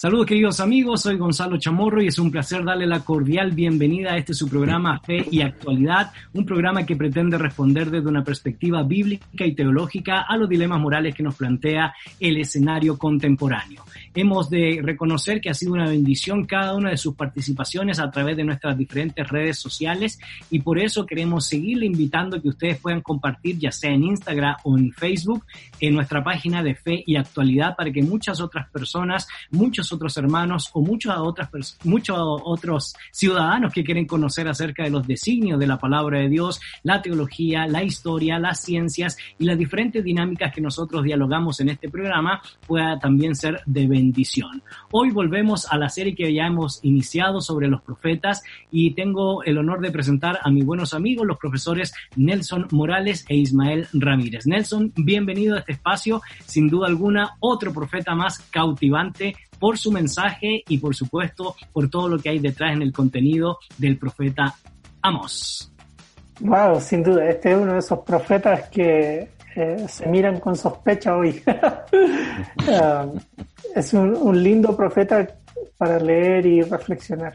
Saludos queridos amigos, soy Gonzalo Chamorro y es un placer darle la cordial bienvenida a este su programa Fe y Actualidad, un programa que pretende responder desde una perspectiva bíblica y teológica a los dilemas morales que nos plantea el escenario contemporáneo. Hemos de reconocer que ha sido una bendición cada una de sus participaciones a través de nuestras diferentes redes sociales y por eso queremos seguirle invitando a que ustedes puedan compartir ya sea en Instagram o en Facebook en nuestra página de Fe y Actualidad para que muchas otras personas, muchos otros hermanos o muchos otras muchos otros ciudadanos que quieren conocer acerca de los designios de la palabra de Dios, la teología, la historia, las ciencias y las diferentes dinámicas que nosotros dialogamos en este programa pueda también ser de bendición. Hoy volvemos a la serie que ya hemos iniciado sobre los profetas y tengo el honor de presentar a mis buenos amigos, los profesores Nelson Morales e Ismael Ramírez. Nelson, bienvenido a este espacio, sin duda alguna, otro profeta más cautivante por su mensaje y por supuesto por todo lo que hay detrás en el contenido del profeta Amos. Wow, sin duda, este es uno de esos profetas que eh, se miran con sospecha hoy. Ah, es un lindo profeta para leer y reflexionar.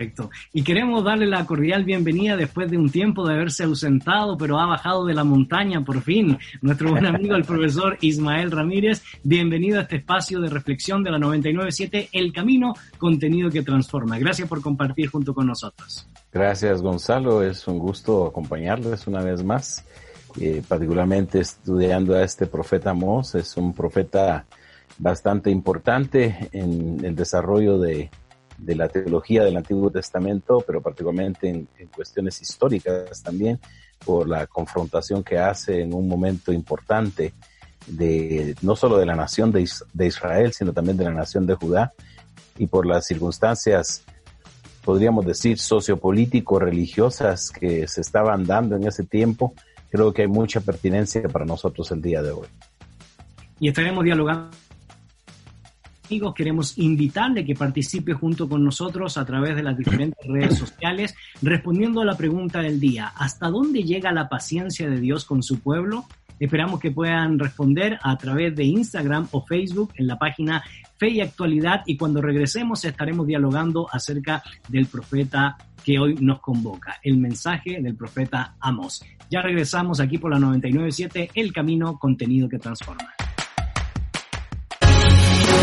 Perfecto. Y queremos darle la cordial bienvenida después de un tiempo de haberse ausentado, pero ha bajado de la montaña por fin, nuestro buen amigo el profesor Ismael Ramírez. Bienvenido a este espacio de reflexión de la 997, El Camino, contenido que transforma. Gracias por compartir junto con nosotros. Gracias Gonzalo, es un gusto acompañarles una vez más, eh, particularmente estudiando a este profeta Mos, es un profeta bastante importante en el desarrollo de de la teología del Antiguo Testamento, pero particularmente en, cuestiones históricas también, por la confrontación que hace en un momento importante de no solo de la nación de, de Israel, sino también de la nación de Judá, y por las circunstancias, podríamos decir, sociopolítico-religiosas que se estaban dando en ese tiempo, creo que hay mucha pertinencia para nosotros el día de hoy. Y estaremos dialogando amigos, queremos invitarle que participe junto con nosotros a través de las diferentes redes sociales, respondiendo a la pregunta del día, ¿hasta dónde llega la paciencia de Dios con su pueblo? Esperamos que puedan responder a través de Instagram o Facebook en la página Fe y Actualidad y cuando regresemos estaremos dialogando acerca del profeta que hoy nos convoca, el mensaje del profeta Amos. Ya regresamos aquí por la 997, El Camino, contenido que transforma.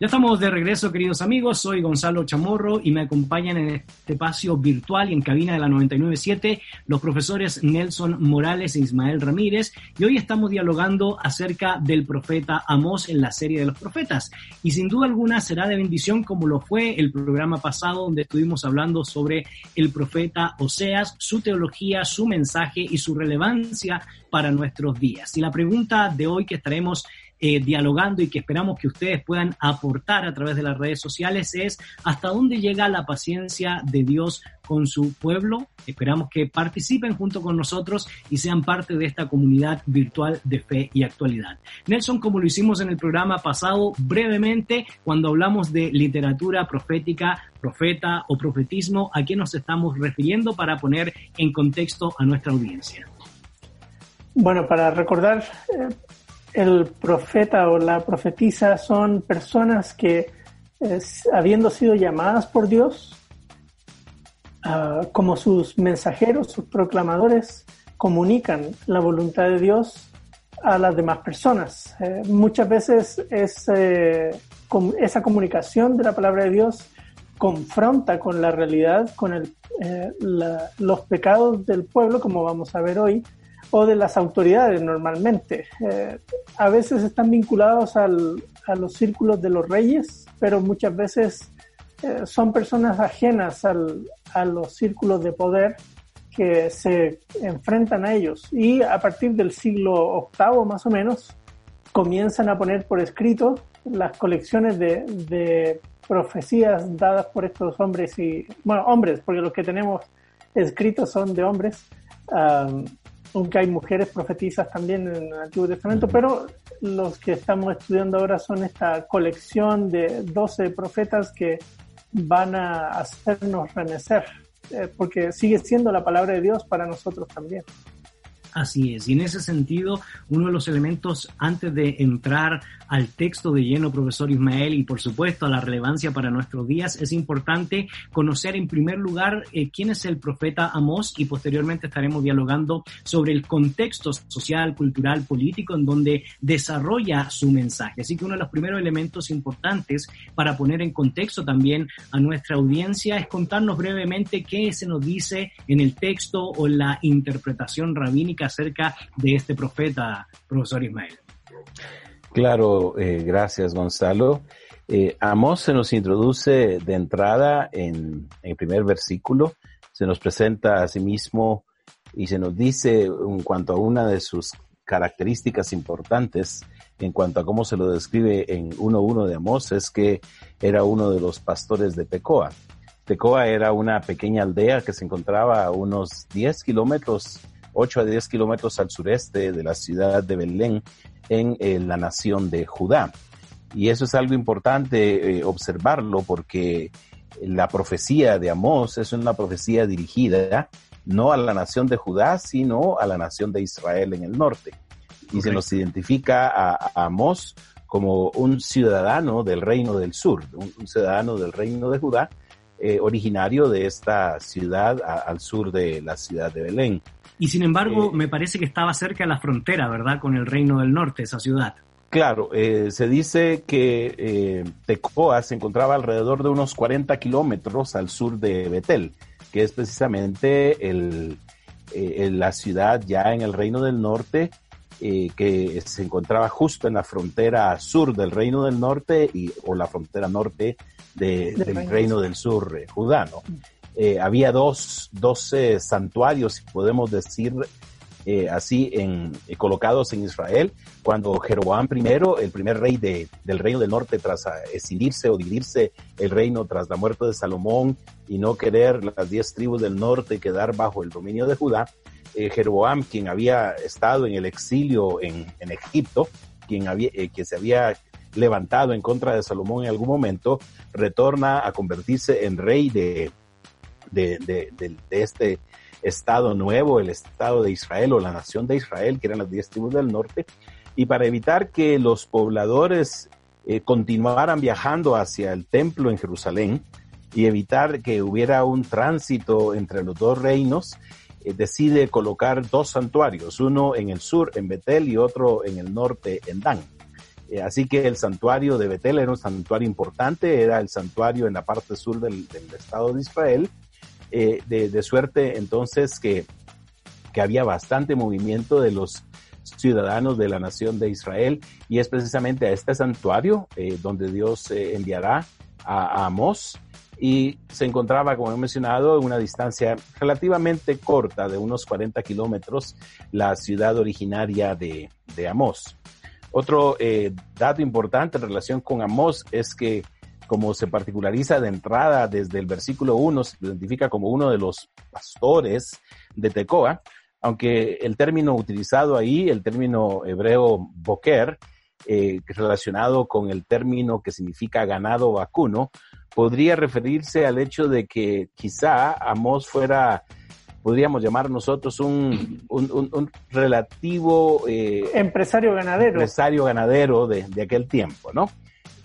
Ya estamos de regreso, queridos amigos. Soy Gonzalo Chamorro y me acompañan en este espacio virtual y en cabina de la 997 los profesores Nelson Morales e Ismael Ramírez. Y hoy estamos dialogando acerca del profeta Amós en la serie de los profetas. Y sin duda alguna será de bendición como lo fue el programa pasado donde estuvimos hablando sobre el profeta Oseas, su teología, su mensaje y su relevancia para nuestros días. Y la pregunta de hoy que estaremos eh, dialogando y que esperamos que ustedes puedan aportar a través de las redes sociales es hasta dónde llega la paciencia de Dios con su pueblo. Esperamos que participen junto con nosotros y sean parte de esta comunidad virtual de fe y actualidad. Nelson, como lo hicimos en el programa pasado, brevemente, cuando hablamos de literatura profética, profeta o profetismo, ¿a qué nos estamos refiriendo para poner en contexto a nuestra audiencia? Bueno, para recordar, eh, el profeta o la profetisa son personas que, habiendo sido llamadas por Dios, ah, como sus mensajeros, sus proclamadores, comunican la voluntad de Dios a las demás personas. Eh, muchas veces es, eh, esa comunicación de la palabra de Dios confronta con la realidad, con el, eh, los pecados del pueblo, como vamos a ver hoy, o de las autoridades normalmente. Eh, a veces están vinculados al, a los círculos de los reyes, pero muchas veces eh, son personas ajenas al, a los círculos de poder que se enfrentan a ellos. Y a partir del siglo VIII más o menos, comienzan a poner por escrito las colecciones de, de profecías dadas por estos hombres y, bueno, hombres, porque los que tenemos escritos son de hombres, aunque hay mujeres profetizas también en el Antiguo Testamento, pero los que estamos estudiando ahora son esta colección de 12 profetas que van a hacernos renacer, eh, porque sigue siendo la palabra de Dios para nosotros también. Así es, y en ese sentido, uno de los elementos antes de entrar al texto de lleno, profesor Ismael, y por supuesto a la relevancia para nuestros días, es importante conocer en primer lugar eh, quién es el profeta Amós y posteriormente estaremos dialogando sobre el contexto social, cultural, político en donde desarrolla su mensaje. Así que uno de los primeros elementos importantes para poner en contexto también a nuestra audiencia es contarnos brevemente qué se nos dice en el texto o la interpretación rabínica acerca de este profeta, profesor Ismael. Claro, eh, gracias Gonzalo. Eh, Amós se nos introduce de entrada en, el primer versículo, se nos presenta a sí mismo y se nos dice en cuanto a una de sus características importantes en cuanto a cómo se lo describe en 1.1 de Amós es que era uno de los pastores de Tecoa. Tecoa era una pequeña aldea que se encontraba a unos 10 kilómetros, 8 a 10 kilómetros al sureste de la ciudad de Belén, en la nación de Judá. Y eso es algo importante eh, observarlo porque la profecía de Amós es una profecía dirigida no a la nación de Judá, sino a la nación de Israel en el norte. Y se nos identifica a, Amós como un ciudadano del reino del sur, un, ciudadano del reino de Judá, eh, originario de esta ciudad al sur de la ciudad de Belén. Y sin embargo, eh, me parece que estaba cerca de la frontera, ¿verdad? Con el Reino del Norte, esa ciudad. Claro, eh, se dice que eh, Tecoa se encontraba alrededor de unos 40 kilómetros al sur de Betel, que es precisamente el, la ciudad ya en el Reino del Norte, que se encontraba justo en la frontera sur del Reino del Norte y, o la frontera norte del Reino del Sur, Judá, ¿no? Eh, había dos, dos santuarios, si podemos decir eh, así, en, eh, colocados en Israel, cuando Jeroboam I, el primer rey de, del reino del norte, tras escindirse o dividirse el reino tras la muerte de Salomón y no querer las diez tribus del norte quedar bajo el dominio de Judá, Jeroboam, quien había estado en el exilio en, en Egipto, quien, había, que se había levantado en contra de Salomón en algún momento, retorna a convertirse en rey de, de, de, este Estado nuevo, el Estado de Israel o la nación de Israel, que eran las diez tribus del norte, y para evitar que los pobladores eh, continuaran viajando hacia el templo en Jerusalén y evitar que hubiera un tránsito entre los dos reinos, eh, decide colocar dos santuarios, uno en el sur, en Betel, y otro en el norte, en Dan. Eh, así que el santuario de Betel era un santuario importante, era el santuario en la parte sur del Estado de Israel, eh, de, suerte entonces que, que había bastante movimiento de los ciudadanos de la nación de Israel y es precisamente a este santuario eh, donde Dios eh, enviará a, a Amós y se encontraba, como he mencionado, en una distancia relativamente corta de unos 40 kilómetros la ciudad originaria de, de Amós. Otro dato importante en relación con Amós es que como se particulariza de entrada desde el versículo 1, se identifica como uno de los pastores de Tecoa, aunque el término utilizado ahí, el término hebreo boker, eh, relacionado con el término que significa ganado vacuno, podría referirse al hecho de que quizá Amos fuera, podríamos llamar nosotros un, un, relativo... Eh, empresario ganadero. Empresario ganadero de, de aquel tiempo, ¿no?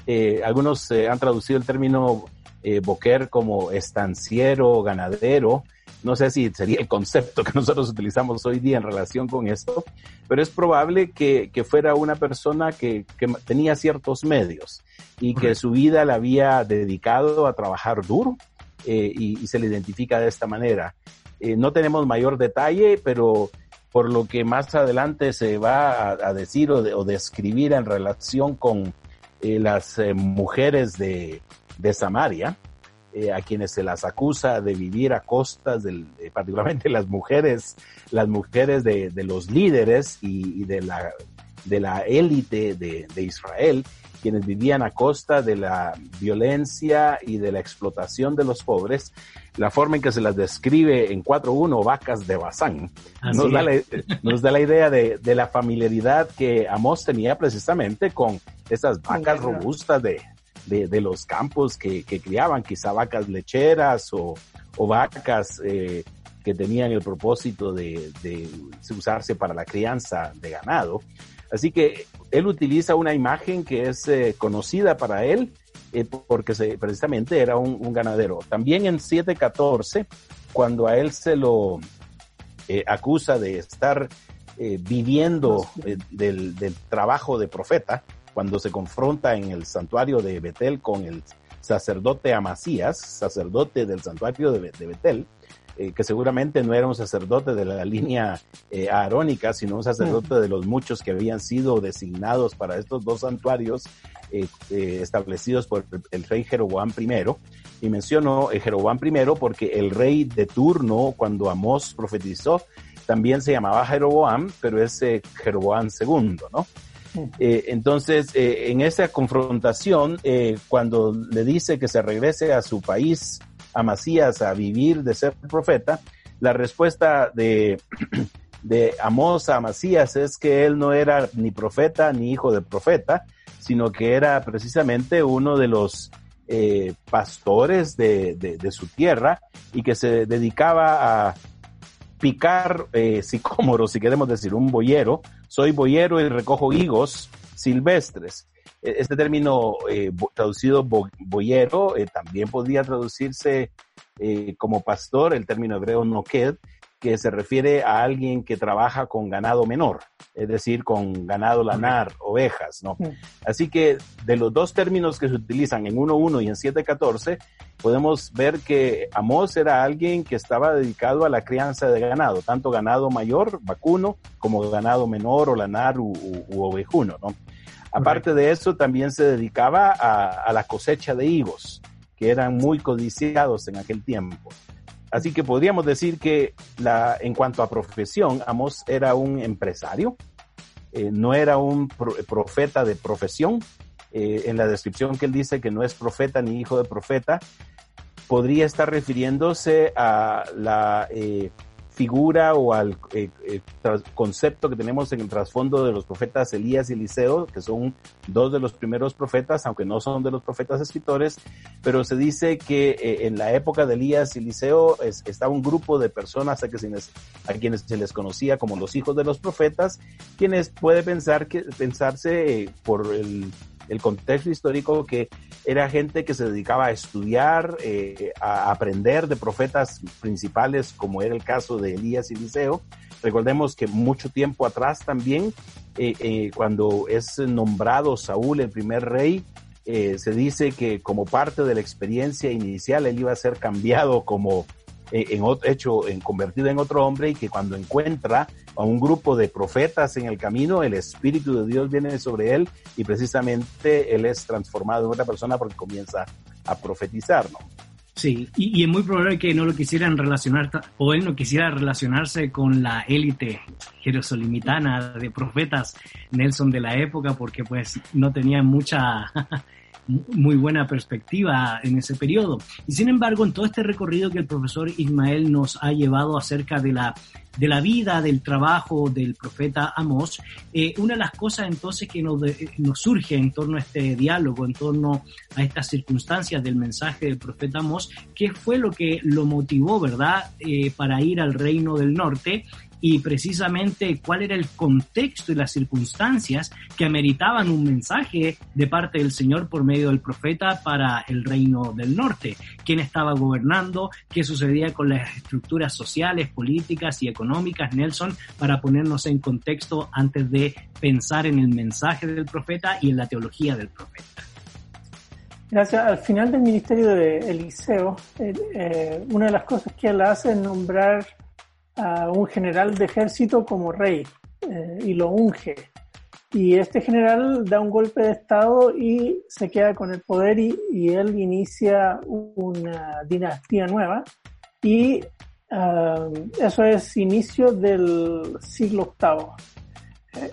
Eh, algunos eh, han traducido el término eh, boquer como estanciero, ganadero. No sé si sería el concepto que nosotros utilizamos hoy día en relación con esto, pero es probable que, fuera una persona que, tenía ciertos medios y que su vida la había dedicado a trabajar duro y, se le identifica de esta manera. no tenemos mayor detalle, pero por lo que más adelante se va a, decir o, o describir en relación con eh, las eh, mujeres de, Samaria, eh, a quienes se las acusa de vivir a costas, del, particularmente las mujeres, las mujeres de, de los líderes y, de la de la élite de, de, Israel, quienes vivían a costa de la violencia y de la explotación de los pobres, la forma en que se las describe en 4.1, vacas de Bazán, nos da, la, nos da, la, idea de, de, la familiaridad que Amos tenía precisamente con esas vacas robustas de, de, de los campos que, que, criaban, quizá vacas lecheras o, o vacas eh, que tenían el propósito de, de usarse para la crianza de ganado. Así que él utiliza una imagen que es eh, conocida para él eh, porque se, precisamente era un, ganadero. También en 7.14, cuando a él se lo eh, acusa de estar eh, viviendo del, trabajo de profeta, cuando se confronta en el santuario de Betel con el sacerdote Amasías, sacerdote del santuario de Betel, eh, que seguramente no era un sacerdote de la línea eh, arónica, sino un sacerdote de los muchos que habían sido designados para estos dos santuarios eh, eh establecidos por el rey Jeroboam I. Y menciono Jeroboam I porque el rey de turno, cuando Amós profetizó, también se llamaba Jeroboam, pero es Jeroboam II, ¿no? Eh, entonces, eh, en esa confrontación, eh, cuando le dice que se regrese a su país, a Macías, a vivir de ser profeta, la respuesta de, de Amós a Macías es que él no era ni profeta ni hijo de profeta, sino que era precisamente uno de los eh, pastores de, de, de, su tierra y que se dedicaba a picar eh, sicómoros, si queremos decir, un boyero. Soy boyero y recojo higos silvestres. Este término eh, traducido bo boyero eh, también podría traducirse eh, como pastor, el término hebreo noked, que se refiere a alguien que trabaja con ganado menor, es decir, con ganado lanar, ovejas, ¿no? Así que de los dos términos que se utilizan en 1.1 y en 7.14, podemos ver que Amós era alguien que estaba dedicado a la crianza de ganado, tanto ganado mayor, vacuno, como ganado menor o lanar u, u, u ovejuno, ¿no? Aparte de eso, también se dedicaba a, la cosecha de higos, que eran muy codiciados en aquel tiempo. Así que podríamos decir que en cuanto a profesión, Amos era un empresario, eh, no era un pro, profeta de profesión. Eh, en la descripción que él dice que no es profeta ni hijo de profeta, podría estar refiriéndose a la eh, figura o al eh, eh, concepto que tenemos en el trasfondo de los profetas Elías y Eliseo, que son dos de los primeros profetas, aunque no son de los profetas escritores, pero se dice que eh, en la época de Elías y Eliseo es, estaba un grupo de personas a, a, quienes se les conocía como los hijos de los profetas, quienes puede pensar que, pensarse por el el contexto histórico que era gente que se dedicaba a estudiar, eh, a aprender de profetas principales, como era el caso de Elías y Eliseo. Recordemos que mucho tiempo atrás también, eh, eh, cuando es nombrado Saúl el primer rey, se dice que como parte de la experiencia inicial él iba a ser cambiado como en, hecho en convertido en otro hombre y que cuando encuentra a un grupo de profetas en el camino, el Espíritu de Dios viene sobre él y precisamente él es transformado en otra persona porque comienza a profetizar, ¿no? Sí, y, y, es muy probable que no lo quisieran relacionar, o él no quisiera relacionarse con la élite jerosolimitana de profetas Nelson de la época, porque pues no tenía mucha muy buena perspectiva en ese periodo. Y sin embargo, en todo este recorrido que el profesor Ismael nos ha llevado acerca de la, de la vida, del trabajo del profeta Amos, eh, una de las cosas entonces que nos, nos surge en torno a este diálogo, en torno a estas circunstancias del mensaje del profeta Amos, ¿qué fue lo que lo motivó, verdad, eh, para ir al reino del norte? Y precisamente cuál era el contexto y las circunstancias que ameritaban un mensaje de parte del Señor por medio del profeta para el reino del norte, quién estaba gobernando, qué sucedía con las estructuras sociales, políticas y económicas, Nelson, para ponernos en contexto antes de pensar en el mensaje del profeta y en la teología del profeta. Gracias. Al final del ministerio de Eliseo, eh, eh, una de las cosas que él hace es nombrar a un general de ejército como rey eh, y lo unge. Y este general da un golpe de estado y se queda con el poder y, él inicia una dinastía nueva. Y uh, eso es inicio del siglo VIII.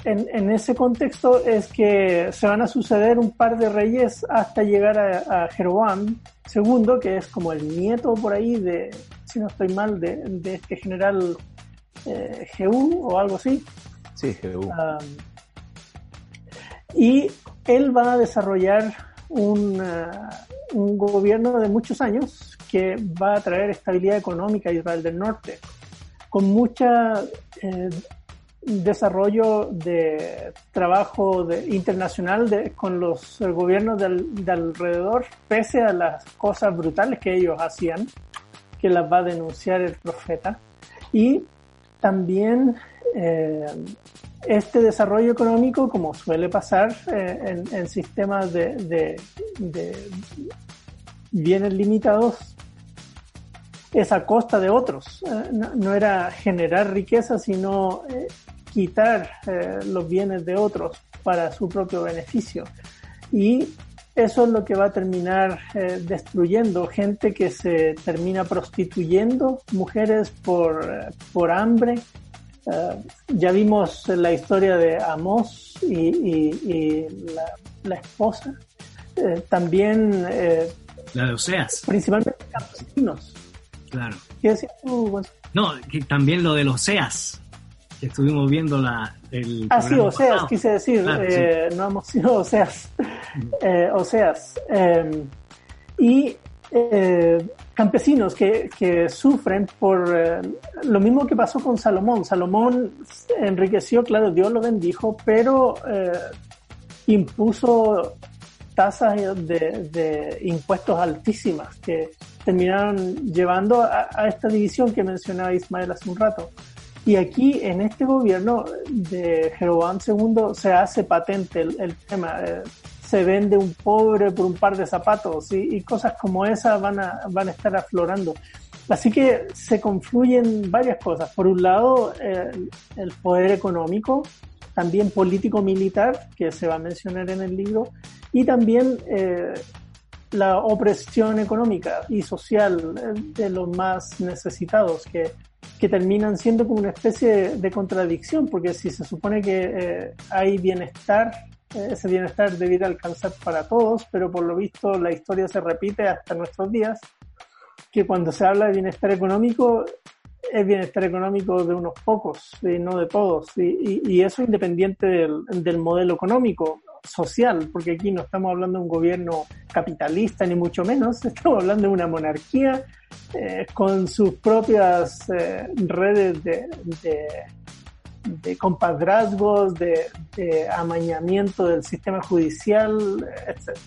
En, ese contexto es que se van a suceder un par de reyes hasta llegar a, Jeroboam II, que es como el nieto por ahí de, si no estoy mal, de, este general eh, Jehú o algo así. Sí, Jehú. y él va a desarrollar un, uh, un gobierno de muchos años que va a traer estabilidad económica a Israel del Norte, con mucha eh, desarrollo de trabajo internacional con los gobiernos de alrededor, pese a las cosas brutales que ellos hacían, que las va a denunciar el profeta. Y también eh, este desarrollo económico, como suele pasar eh, en, sistemas de, bienes limitados, es a costa de otros. Eh, no, era generar riqueza, sino quitar eh, los bienes de otros para su propio beneficio. Y eso es lo que va a terminar eh, destruyendo gente que se termina prostituyendo, mujeres por, eh, por hambre. ya vimos la historia de Amos y, la, esposa. también... la de Oseas. Principalmente campesinos. Claro. ¿Qué decías tú? No, que también lo de los Oseas estuvimos viendo la, el... Ah, sí, Oseas, quise decir, eh, no hemos sido Oseas. Eh, Oseas. Em, y eh, campesinos que, que, sufren por lo mismo que pasó con Salomón. Salomón enriqueció, claro, Dios lo bendijo, pero impuso tasas de, de, impuestos altísimas que terminaron llevando a, a, esta división que mencionaba Ismael hace un rato. Y aquí en este gobierno de Jeroboam II se hace patente el, tema. Eh, se vende un pobre por un par de zapatos y, cosas como esas van a, van a estar aflorando. Así que se confluyen varias cosas. Por un lado, el poder económico, también político-militar, que se va a mencionar en el libro, y también eh, la opresión económica y social de los más necesitados, que que terminan siendo como una especie de, contradicción, porque si se supone que eh, hay bienestar, eh, ese bienestar debiera alcanzar para todos, pero por lo visto la historia se repite hasta nuestros días, que cuando se habla de bienestar económico, es bienestar económico de unos pocos, y no de todos, y, eso independiente del modelo económico social, porque aquí no estamos hablando de un gobierno capitalista ni mucho menos, estamos hablando de una monarquía eh, con sus propias eh, redes de, de, compadrazgos, de, de, amañamiento del sistema judicial, etc.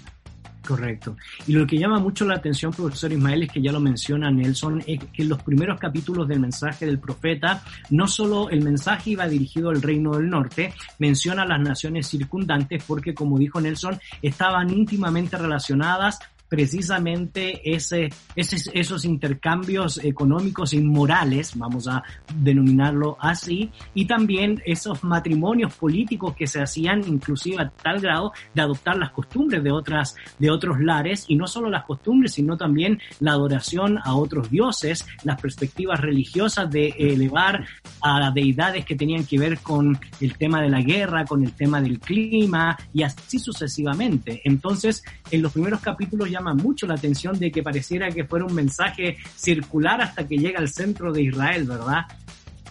Correcto. Y lo que llama mucho la atención, profesor Ismael, es que ya lo menciona Nelson, es que en los primeros capítulos del mensaje del profeta, no solo el mensaje iba dirigido al reino del norte, menciona las naciones circundantes porque, como dijo Nelson, estaban íntimamente relacionadas precisamente ese, esos intercambios económicos inmorales, vamos a denominarlo así, y también esos matrimonios políticos que se hacían inclusive a tal grado de adoptar las costumbres de otras, de otros lares, y no solo las costumbres, sino también la adoración a otros dioses, las perspectivas religiosas de elevar a deidades que tenían que ver con el tema de la guerra, con el tema del clima, y así sucesivamente. Entonces, en los primeros capítulos llama mucho la atención de que pareciera que fuera un mensaje circular hasta que llega al centro de Israel, ¿verdad,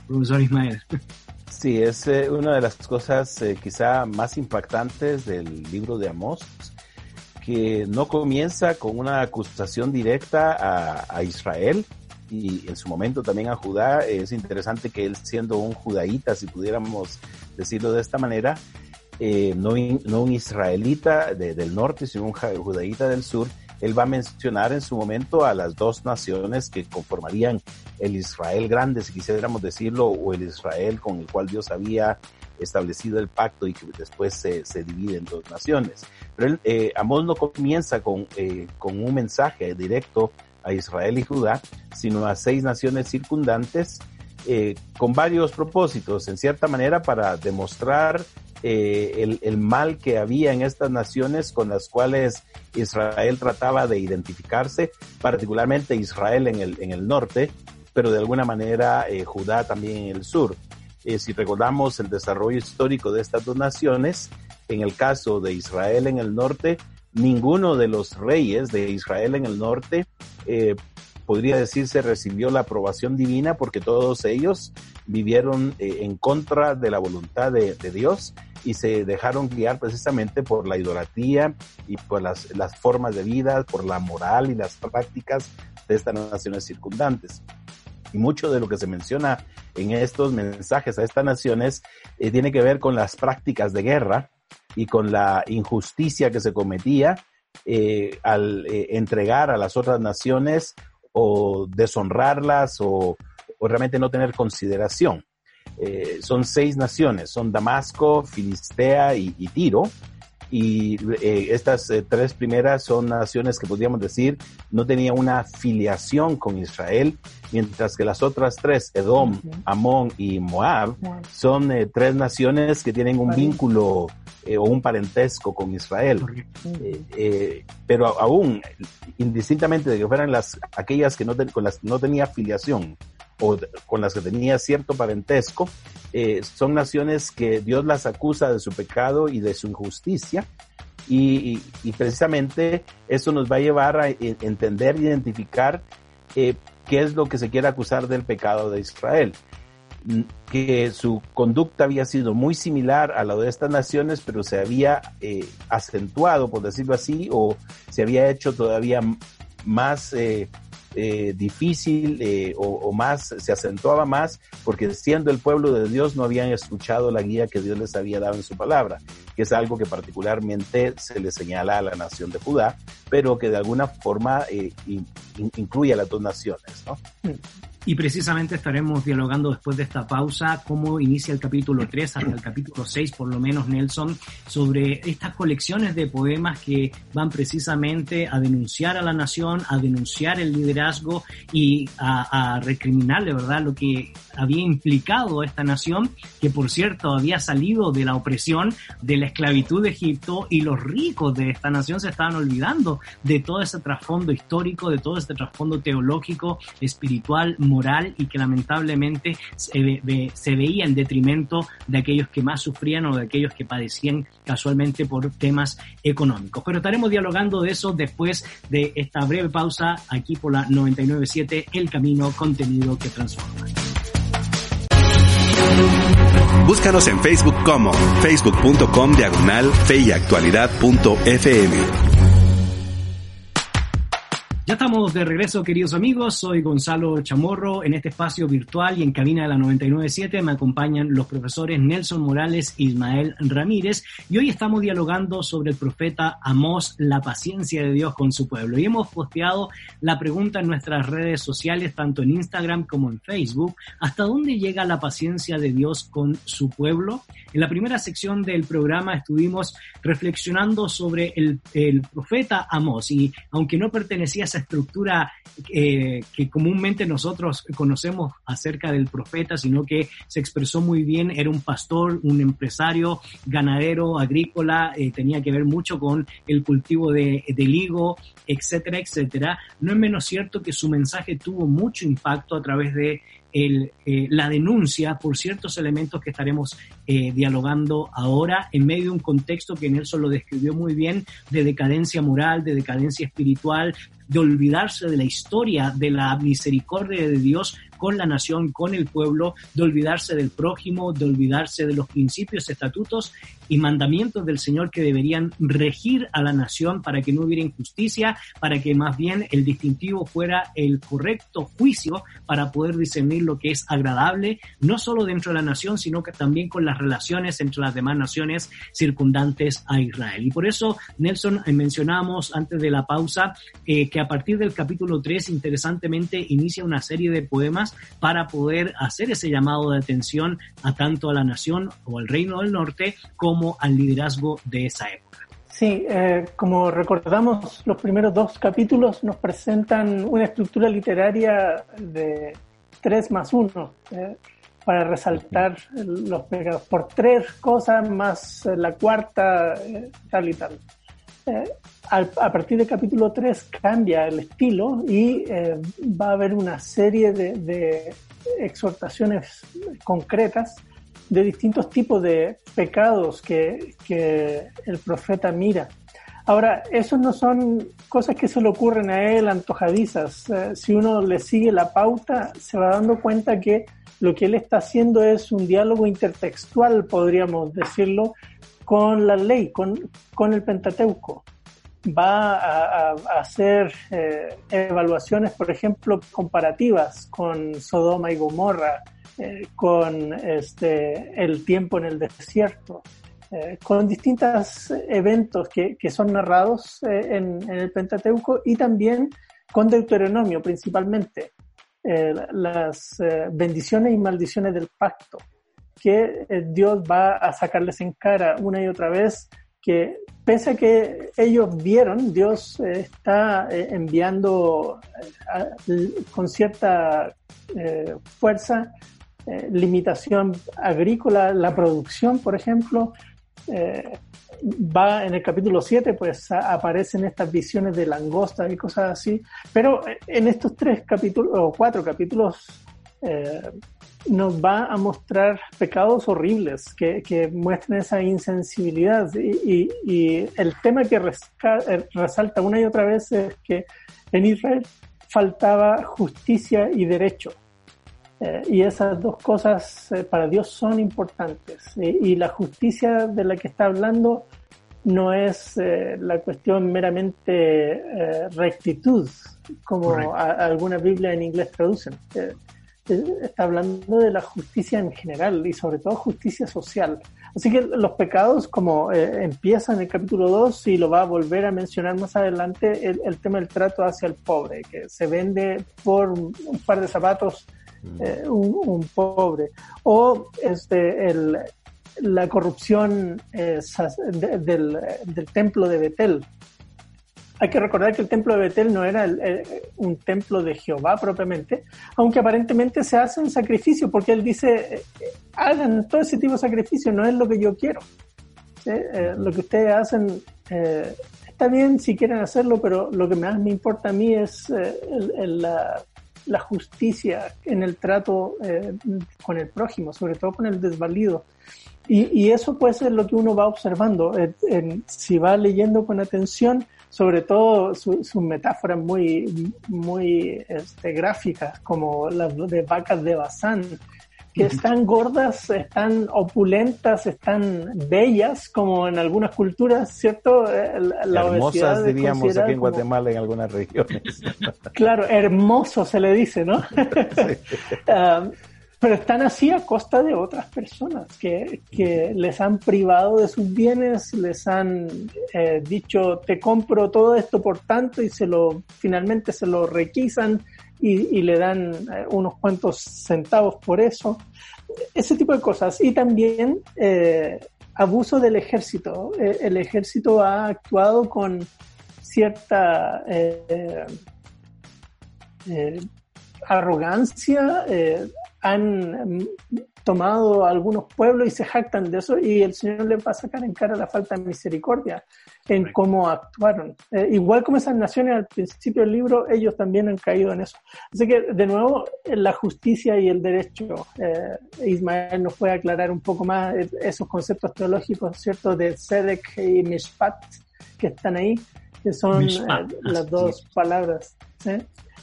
profesor Ismael? Sí, es eh, una de las cosas eh, quizá más impactantes del libro de Amós, que no comienza con una acusación directa a, Israel y en su momento también a Judá. Es interesante que él siendo un judaíta, si pudiéramos decirlo de esta manera, eh, no, no, un israelita del norte, sino un judaíta del sur, él va a mencionar en su momento a las dos naciones que conformarían el Israel grande, si quisiéramos decirlo, o el Israel con el cual Dios había establecido el pacto y que después se, se divide en dos naciones. Pero eh, Amós no comienza con, eh, con un mensaje directo a Israel y Judá, sino a seis naciones circundantes eh, con varios propósitos, en cierta manera para demostrar eh, el, mal que había en estas naciones con las cuales Israel trataba de identificarse, particularmente Israel en el, en el norte, pero de alguna manera eh, Judá también en el sur. eh, si recordamos el desarrollo histórico de estas dos naciones, en el caso de Israel en el norte, ninguno de los reyes de Israel en el norte podría decirse recibió la aprobación divina porque todos ellos vivieron en contra de la voluntad de, Dios y se dejaron guiar precisamente por la idolatría y por las, formas de vida, por la moral y las prácticas de estas naciones circundantes. Y mucho de lo que se menciona en estos mensajes a estas naciones eh, tiene que ver con las prácticas de guerra y con la injusticia que se cometía eh, al entregar a las otras naciones o deshonrarlas o, realmente no tener consideración. Eh, son seis naciones, son Damasco, Filistea y, Tiro. Y eh, estas eh, tres primeras son naciones que podríamos decir no tenían una filiación con Israel, mientras que las otras tres, Edom, Amón y Moab, son tres naciones que tienen un vínculo o un parentesco con Israel. pero aún, indistintamente de que fueran las, aquellas que no, con las que no tenía filiación o con las que tenía cierto parentesco, eh, son naciones que Dios las acusa de su pecado y de su injusticia. Y, precisamente eso nos va a llevar a entender identificar eh, qué es lo que se quiere acusar del pecado de Israel que su conducta había sido muy similar a la de estas naciones, pero se había eh, acentuado, por decirlo así, o se había hecho todavía más eh, difícil o, o, más, se acentuaba más, porque siendo el pueblo de Dios no habían escuchado la guía que Dios les había dado en su palabra, que es algo que particularmente se le señala a la nación de Judá, pero que de alguna forma incluye a las dos naciones. ¿no? Y precisamente estaremos dialogando después de esta pausa cómo inicia el capítulo 3 hasta el capítulo 6, por lo menos Nelson, sobre estas colecciones de poemas que van precisamente a denunciar a la nación, a denunciar el liderazgo y a, a recriminarle, ¿verdad?, lo que había implicado esta nación, que por cierto había salido de la opresión, de la esclavitud de Egipto y los ricos de esta nación se estaban olvidando de todo ese trasfondo histórico, de todo ese trasfondo teológico, espiritual, moral y que lamentablemente se, veía en detrimento de aquellos que más sufrían o de aquellos que padecían casualmente por temas económicos. Pero estaremos dialogando de eso después de esta breve pausa aquí por la 997 El Camino Contenido que Transforma. Búscanos en Facebook como facebook.com diagonal ya estamos de regreso, queridos amigos. Soy Gonzalo Chamorro en este espacio virtual y en cabina de la 997 me acompañan los profesores Nelson Morales e Ismael Ramírez y hoy estamos dialogando sobre el profeta Amós, la paciencia de Dios con su pueblo. Y hemos posteado la pregunta en nuestras redes sociales, tanto en Instagram como en Facebook, ¿hasta dónde llega la paciencia de Dios con su pueblo? En la primera sección del programa estuvimos reflexionando sobre el, profeta Amós y aunque no pertenecía a estructura eh, que comúnmente nosotros conocemos acerca del profeta, sino que se expresó muy bien, era un pastor, un empresario, ganadero, agrícola, eh, tenía que ver mucho con el cultivo de, del higo, etcétera, etcétera. No es menos cierto que su mensaje tuvo mucho impacto a través de eh, la denuncia por ciertos elementos que estaremos dialogando ahora en medio de un contexto que Nelson lo describió muy bien de decadencia moral, de decadencia espiritual, de olvidarse de la historia de la misericordia de Dios con la nación, con el pueblo, de olvidarse del prójimo, de olvidarse de los principios, estatutos y mandamientos del Señor que deberían regir a la nación para que no hubiera injusticia, para que más bien el distintivo fuera el correcto juicio para poder discernir lo que es agradable, no solo dentro de la nación, sino que también con las relaciones entre las demás naciones circundantes a Israel. Y por eso, Nelson, eh, mencionamos antes de la pausa eh, que a partir del capítulo 3, interesantemente, inicia una serie de poemas para poder hacer ese llamado de atención a tanto a la nación o al reino del norte como al liderazgo de esa época. Sí, eh, como recordamos, los primeros dos capítulos nos presentan una estructura literaria de tres más uno eh, para resaltar los pecados por tres cosas más la cuarta, eh, tal y tal a partir del capítulo 3 cambia el estilo y eh, va a haber una serie de, exhortaciones concretas de distintos tipos de pecados que, que el profeta mira. Ahora, esos no son cosas que se le ocurren a él antojadizas. Eh, si uno le sigue la pauta, se va dando cuenta que lo que él está haciendo es un diálogo intertextual, podríamos decirlo, con la ley, con, con el Pentateuco. Va a, hacer eh, evaluaciones, por ejemplo, comparativas con Sodoma y Gomorra, eh, con este, el tiempo en el desierto, eh, con distintos eventos que, que son narrados en, en, el Pentateuco y también con Deuteronomio principalmente, las bendiciones y maldiciones del pacto, que Dios va a sacarles en cara una y otra vez, que pese a que ellos vieron, Dios está enviando con cierta fuerza limitación agrícola, la producción, por ejemplo, eh, va en el capítulo 7, pues aparecen estas visiones de langosta y cosas así, pero en estos tres capítulos o cuatro capítulos eh, nos va a mostrar pecados horribles que, que muestran esa insensibilidad y, y, el tema que eh, resalta una y otra vez es que en Israel faltaba justicia y derecho. Eh, y esas dos cosas eh, para Dios son importantes. y la justicia de la que está hablando no es eh, la cuestión meramente rectitud, como algunas Biblias en inglés traducen. Está hablando de la justicia en general y sobre todo justicia social. Así que los pecados, como empieza en el capítulo 2 y lo va a volver a mencionar más adelante, el, el tema del trato hacia el pobre, que se vende por un par de zapatos eh, un, pobre. O este, el, la corrupción eh, del, del, templo de Betel. Hay que recordar que el templo de Betel no era un templo de Jehová propiamente, aunque aparentemente se hace un sacrificio, porque él dice, eh, hagan todo ese tipo de sacrificio, no es lo que yo quiero. lo que ustedes hacen está bien si quieren hacerlo, pero lo que más me importa a mí es el, la, la justicia en el trato eh, con el prójimo, sobre todo con el desvalido. Y, eso puede ser lo que uno va observando. si va leyendo con atención, sobre todo sus metáforas muy, muy este, gráficas, como las de vacas de Bazán, que están gordas, están opulentas, están bellas, como en algunas culturas, ¿cierto? Eh, la Hermosas, diríamos aquí en Guatemala, en algunas regiones. claro, hermoso se le dice, ¿no? Ah, pero están así a costa de otras personas que, que les han privado de sus bienes, les han eh, dicho, te compro todo esto por tanto y se lo, finalmente se lo requisan y, le dan eh, unos cuantos centavos por eso. Ese tipo de cosas. Y también eh, abuso del ejército. Eh, el ejército ha actuado con cierta arrogancia, han tomado algunos pueblos y se jactan de eso y el Señor les va a sacar en cara la falta de misericordia en cómo actuaron. Eh, igual como esas naciones al principio del libro, ellos también han caído en eso. Así que, de nuevo, la justicia y el derecho. Eh, Ismael nos puede aclarar un poco más esos conceptos teológicos, ¿cierto? De Sedek y Mishpat, que están ahí, que son eh, las dos palabras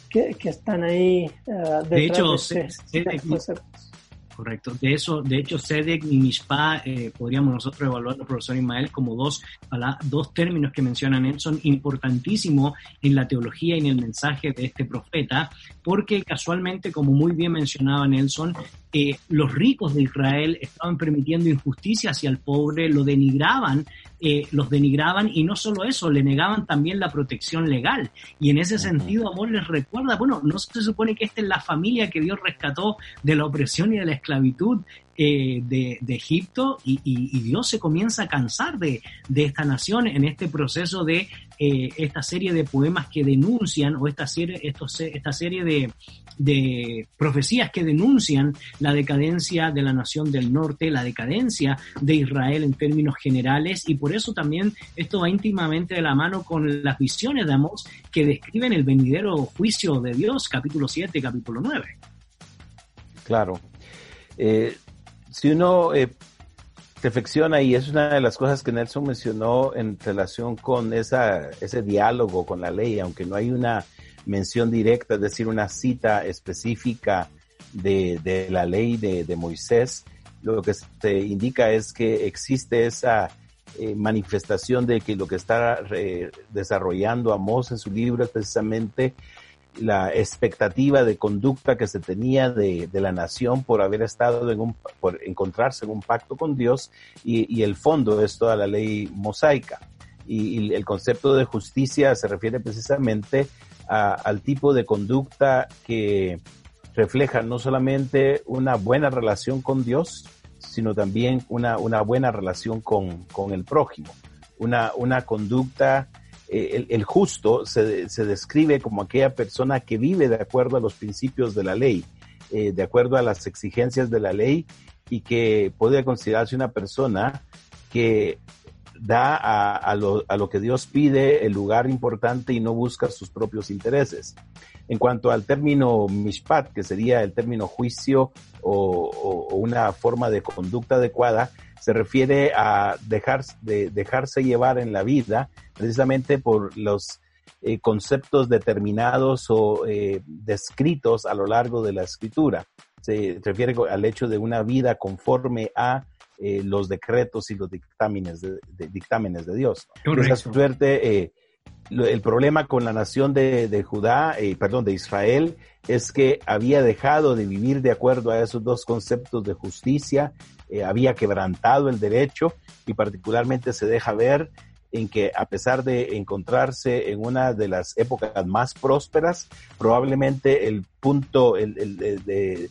que, que, están ahí detrás de hecho, de este, correcto. De eso, de hecho, SEDEC y MISPA eh, podríamos nosotros evaluarlo, profesor Ismael, como dos, dos términos que menciona Nelson importantísimos en la teología y en el mensaje de este profeta, porque casualmente, como muy bien mencionaba Nelson, eh, los ricos de Israel estaban permitiendo injusticia hacia el pobre, lo denigraban, eh, los denigraban y no solo eso, le negaban también la protección legal. Y en ese sentido, amor, les recuerda, bueno, no se supone que esta es la familia que Dios rescató de la opresión y de la esclavitud, eh, de, Egipto y, Dios se comienza a cansar de, esta nación en este proceso de eh, esta serie de poemas que denuncian o esta serie, esta serie de, de profecías que denuncian la decadencia de la nación del norte, la decadencia de Israel en términos generales y por eso también esto va íntimamente de la mano con las visiones de Amós que describen el venidero juicio de Dios, capítulo 7, capítulo 9. Claro. Eh, si uno eh, reflexiona, y es una de las cosas que Nelson mencionó en relación con esa, ese diálogo con la ley, aunque no hay una mención directa, es decir, una cita específica de, de la ley de, de, Moisés, lo que se indica es que existe esa eh, manifestación de que lo que está eh, desarrollando Amós en su libro es precisamente la expectativa de conducta que se tenía de, de, la nación por haber estado en un, por encontrarse en un pacto con Dios y, el fondo es toda la ley mosaica. Y, y, el concepto de justicia se refiere precisamente a, al tipo de conducta que refleja no solamente una buena relación con Dios, sino también una, una buena relación con, con el prójimo, una, una conducta el, el, justo se, se, describe como aquella persona que vive de acuerdo a los principios de la ley, eh, de acuerdo a las exigencias de la ley y que puede considerarse una persona que da a, lo, que Dios pide el lugar importante y no busca sus propios intereses. En cuanto al término mishpat, que sería el término juicio o, o, o una forma de conducta adecuada, se refiere a dejar, de, dejarse llevar en la vida precisamente por los eh, conceptos determinados o eh, descritos a lo largo de la escritura. Se refiere al hecho de una vida conforme a eh, los decretos y los dictámenes de, de dictámenes de Dios. Esa suerte, eh, el problema con la nación de, de Judá, eh, perdón, de Israel, es que había dejado de vivir de acuerdo a esos dos conceptos de justicia, eh, había quebrantado el derecho y particularmente se deja ver en que a pesar de encontrarse en una de las épocas más prósperas, probablemente el punto el, el, el de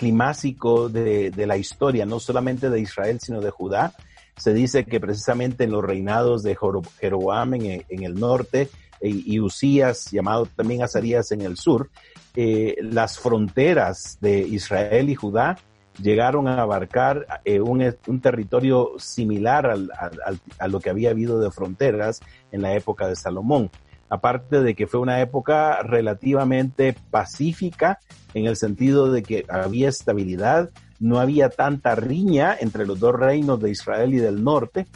climático de, la historia, no solamente de Israel, sino de Judá, se dice que precisamente en los reinados de Jeroboam en, el norte y, y Usías, llamado también Azarías en el sur, eh, las fronteras de Israel y Judá llegaron a abarcar eh, un, territorio similar al, a lo que había habido de fronteras en la época de Salomón. Aparte de que fue una época relativamente pacífica en el sentido de que había estabilidad, no había tanta riña entre los dos reinos de Israel y del norte.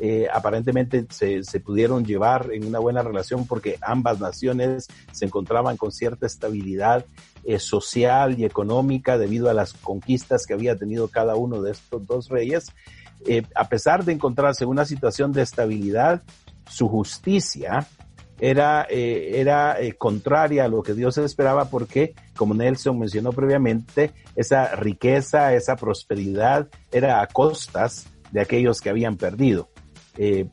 Eh, aparentemente se, pudieron llevar en una buena relación porque ambas naciones se encontraban con cierta estabilidad eh, social y económica debido a las conquistas que había tenido cada uno de estos dos reyes. Eh, a pesar de encontrarse en una situación de estabilidad, su justicia era, eh, era eh, contraria a lo que Dios esperaba porque, como Nelson mencionó previamente, esa riqueza, esa prosperidad era a costas de aquellos que habían perdido. Eh,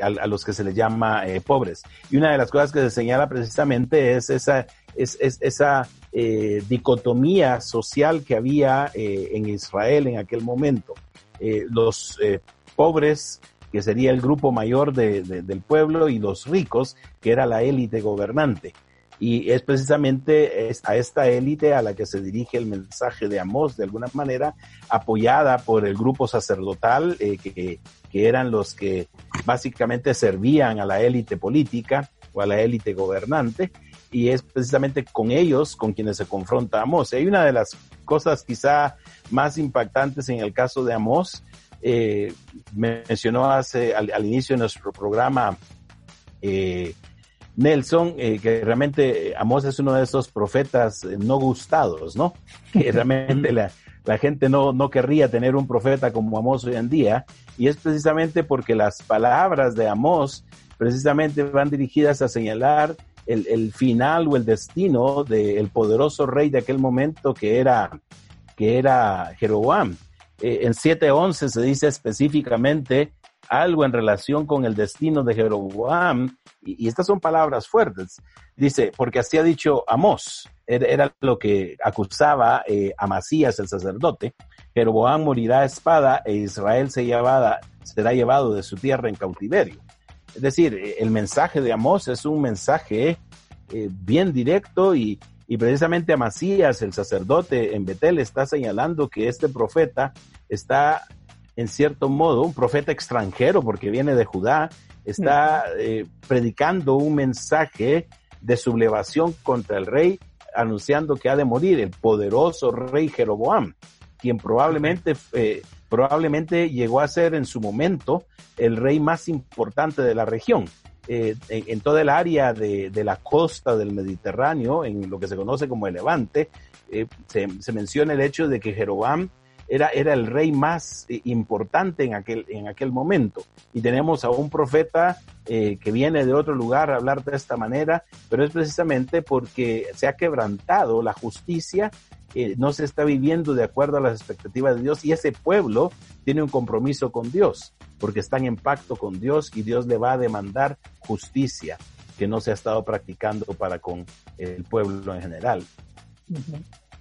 a, los que se les llama eh, pobres. Y una de las cosas que se señala precisamente es esa, es, es esa eh, dicotomía social que había en Israel en aquel momento. los pobres que sería el grupo mayor de, de, del pueblo, y los ricos, que era la élite gobernante. Y es precisamente a esta élite a la que se dirige el mensaje de Amós, de alguna manera, apoyada por el grupo sacerdotal, eh, que, que eran los que básicamente servían a la élite política o a la élite gobernante, y es precisamente con ellos con quienes se confronta Amós. Hay una de las cosas quizá más impactantes en el caso de Amós, eh, mencionó hace al, al, inicio de nuestro programa eh, Nelson, eh, que realmente Amos es uno de esos profetas eh, no gustados, ¿no? Que realmente la, la, gente no, no querría tener un profeta como Amos hoy en día, y es precisamente porque las palabras de Amos precisamente van dirigidas a señalar el, el final o el destino del poderoso rey de aquel momento que era, que era Jeroboam eh, en 7.11 se dice específicamente algo en relación con el destino de Jeroboam, y, estas son palabras fuertes. Dice, porque así ha dicho Amós, era, lo que acusaba eh, a Masías, el sacerdote, Jeroboam morirá a espada e Israel será llevado de su tierra en cautiverio. Es decir, eh, el mensaje de Amós es un mensaje eh, bien directo y, y precisamente Amasías, el sacerdote en Betel, está señalando que este profeta está, en cierto modo, un profeta extranjero porque viene de Judá, está eh, predicando un mensaje de sublevación contra el rey, anunciando que ha de morir el poderoso rey Jeroboam. quien probablemente, eh, probablemente llegó a ser en su momento el rey más importante de la región. Eh, en, toda el área de, la costa del Mediterráneo, en lo que se conoce como el Levante, eh, se, se, menciona el hecho de que Jeroboam era, era el rey más eh, importante en aquel, en aquel momento. Y tenemos a un profeta eh, que viene de otro lugar a hablar de esta manera, pero es precisamente porque se ha quebrantado la justicia, eh, no se está viviendo de acuerdo a las expectativas de Dios y ese pueblo tiene un compromiso con Dios, porque están en pacto con Dios y Dios le va a demandar justicia que no se ha estado practicando para con el pueblo en general.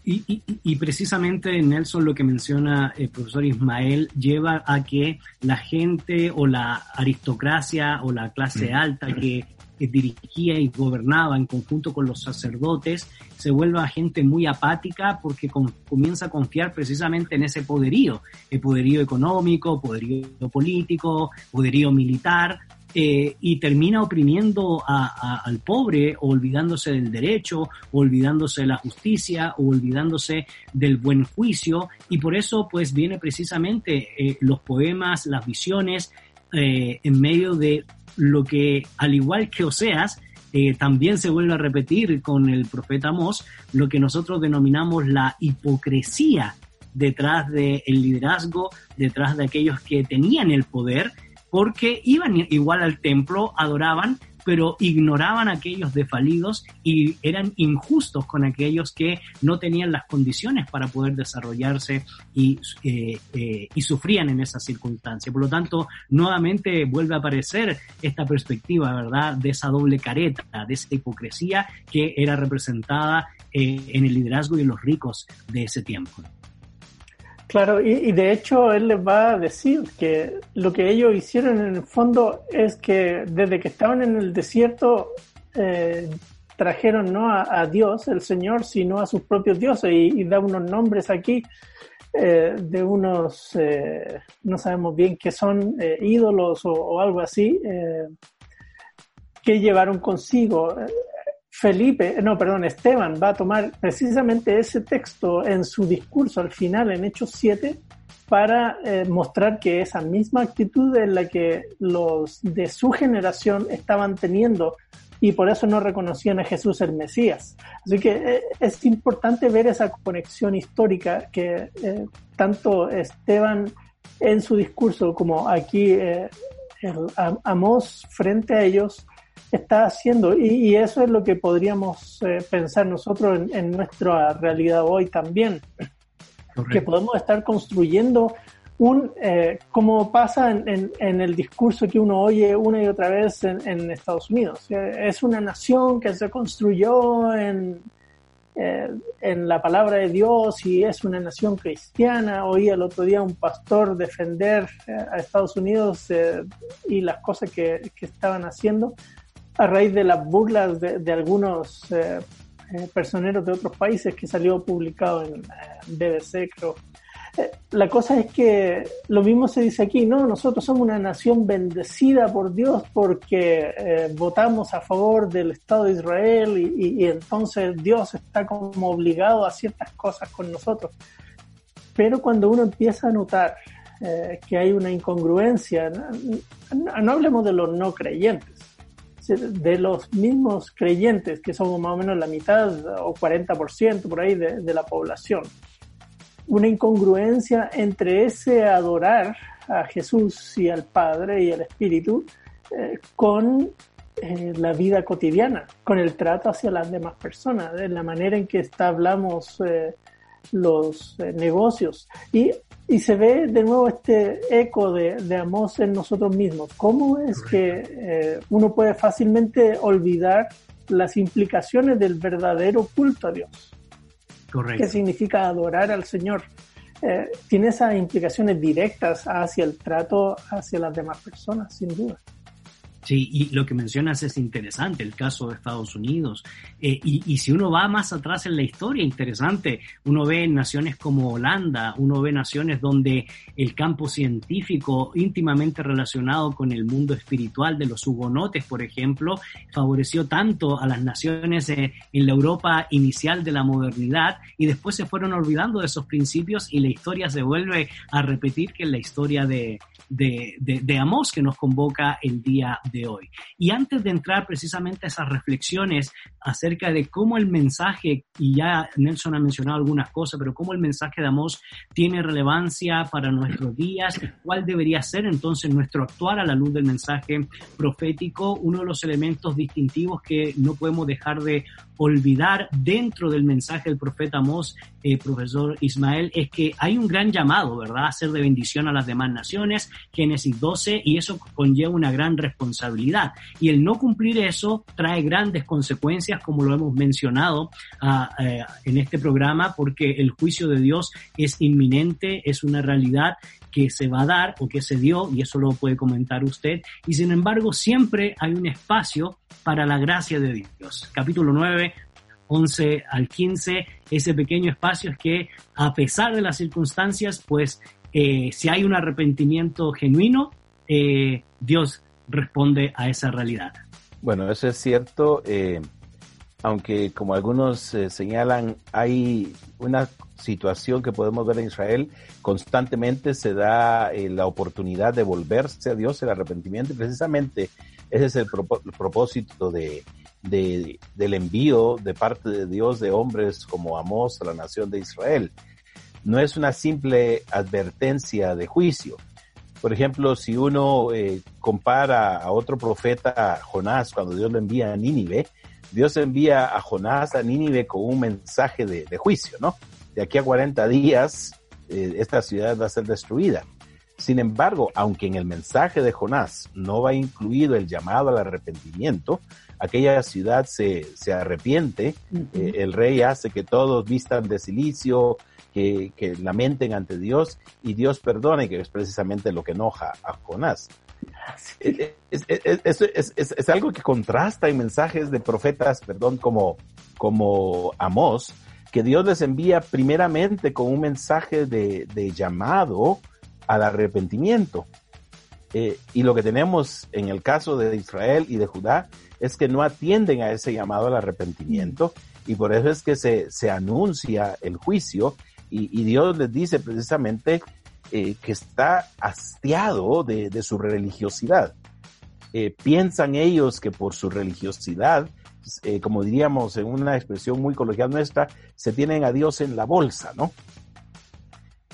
Y, precisamente Nelson lo que menciona el profesor Ismael lleva a que la gente o la aristocracia o la clase alta que, dirigía y gobernaba en conjunto con los sacerdotes se vuelva gente muy apática porque comienza a confiar precisamente en ese poderío, el poderío económico, poderío político, poderío militar, eh, y termina oprimiendo al pobre, olvidándose del derecho, olvidándose de la justicia, olvidándose del buen juicio, y por eso pues viene precisamente eh, los poemas, las visiones, eh, en medio de lo que, al igual que Oseas, también se vuelve a repetir con el profeta Amós, lo que nosotros denominamos la hipocresía detrás del liderazgo, detrás de aquellos que tenían el poder porque iban igual al templo, adoraban, pero ignoraban aquellos defalidos y eran injustos con aquellos que no tenían las condiciones para poder desarrollarse y, eh, eh, y sufrían en esa circunstancia. Por lo tanto, nuevamente vuelve a aparecer esta perspectiva, ¿verdad?, de esa doble careta, de esa hipocresía que era representada eh, en el liderazgo en los ricos de ese tiempo. Claro, y, de hecho él les va a decir que lo que ellos hicieron en el fondo es que desde que estaban en el desierto eh, trajeron no a, Dios, el Señor, sino a sus propios dioses y, da unos nombres aquí eh, de unos, eh, no sabemos bien qué son, ídolos o, o, algo así, que llevaron consigo. Felipe, no, perdón, Esteban va a tomar precisamente ese texto en su discurso al final, en Hechos 7, para eh, mostrar que esa misma actitud es la que los de su generación estaban teniendo y por eso no reconocían a Jesús el Mesías. Así que eh, es importante ver esa conexión histórica que eh, tanto Esteban en su discurso como aquí el Amos frente a ellos está haciendo. Y, eso es lo que podríamos eh, pensar nosotros en, nuestra realidad hoy también. Que podemos estar construyendo un, eh, como pasa en, el discurso que uno oye una y otra vez en, Estados Unidos. Eh, es una nación que se construyó en, en la palabra de Dios y es una nación cristiana. Oí el otro día un pastor defender a Estados Unidos y las cosas que, que estaban haciendo a raíz de las burlas de, algunos eh, eh, personeros de otros países que salió publicado en eh, BBC, creo. la cosa es que lo mismo se dice aquí, no, nosotros somos una nación bendecida por Dios porque votamos a favor del Estado de Israel y, entonces Dios está como obligado a ciertas cosas con nosotros. Pero cuando uno empieza a notar que hay una incongruencia, no hablemos de los no creyentes, de los mismos creyentes, que somos más o menos la mitad o 40% por ahí de, la población. Una incongruencia entre ese adorar a Jesús y al Padre y al Espíritu eh, con eh, la vida cotidiana, con el trato hacia las demás personas, de la manera en que establamos eh, los negocios. Y y se ve de nuevo este eco de, de Amos en nosotros mismos. ¿Cómo es que eh, uno puede fácilmente olvidar las implicaciones del verdadero culto a Dios? Correcto. ¿Qué significa adorar al Señor? Eh, tiene esas implicaciones directas hacia el trato hacia las demás personas, sin duda. Sí, y lo que mencionas es interesante, el caso de Estados Unidos. Eh, y, y, si uno va más atrás en la historia, interesante, uno ve naciones como Holanda, uno ve naciones donde el campo científico íntimamente relacionado con el mundo espiritual de los hugonotes, por ejemplo, favoreció tanto a las naciones eh, en la Europa inicial de la modernidad y después se fueron olvidando de esos principios y la historia se vuelve a repetir que es la historia de, de, de, de Amos que nos convoca el día de hoy. Y antes de entrar precisamente a esas reflexiones acerca de cómo el mensaje, y ya Nelson ha mencionado algunas cosas, pero cómo el mensaje de Amós tiene relevancia para nuestros días, cuál debería ser entonces nuestro actuar a la luz del mensaje profético, uno de los elementos distintivos que no podemos dejar de olvidar dentro del mensaje del profeta Amós, eh, profesor Ismael, es que hay un gran llamado, ¿verdad?, a ser de bendición a las demás naciones, Génesis 12, y eso conlleva una gran responsabilidad. Y el no cumplir eso trae grandes consecuencias, como lo hemos mencionado uh, uh, en este programa, porque el juicio de Dios es inminente, es una realidad que se va a dar o que se dio, y eso lo puede comentar usted, y sin embargo siempre hay un espacio para la gracia de Dios. Capítulo 9, 11 al 15, ese pequeño espacio es que a pesar de las circunstancias, pues eh, si hay un arrepentimiento genuino, eh, Dios responde a esa realidad. Bueno, eso es cierto, eh, aunque como algunos señalan, hay una situación que podemos ver en Israel, constantemente se da eh, la oportunidad de volverse a Dios, el arrepentimiento, y precisamente ese es el, propó el propósito de, del envío de parte de Dios de hombres como Amós a la nación de Israel. No es una simple advertencia de juicio. Por ejemplo, si uno eh, compara a otro profeta, Jonás, cuando Dios lo envía a Nínive, Dios envía a Jonás a Nínive con un mensaje de, de juicio, ¿no? De aquí a 40 días, eh, esta ciudad va a ser destruida. Sin embargo, aunque en el mensaje de Jonás no va incluido el llamado al arrepentimiento, aquella ciudad se, se arrepiente, eh, el rey hace que todos vistan de silicio, que, que, lamenten ante Dios y Dios perdone, que es precisamente lo que enoja a Jonás. Es, es, es, es, algo que contrasta en mensajes de profetas, perdón, como, como Amós, que Dios les envía primeramente con un mensaje de, de llamado al arrepentimiento. Eh, y lo que tenemos en el caso de Israel y de Judá es que no atienden a ese llamado al arrepentimiento y por eso es que se, se anuncia el juicio y, Dios les dice precisamente eh, que está hastiado de, su religiosidad. Eh, piensan ellos que por su religiosidad, eh, como diríamos en una expresión muy coloquial nuestra, se tienen a Dios en la bolsa, ¿no?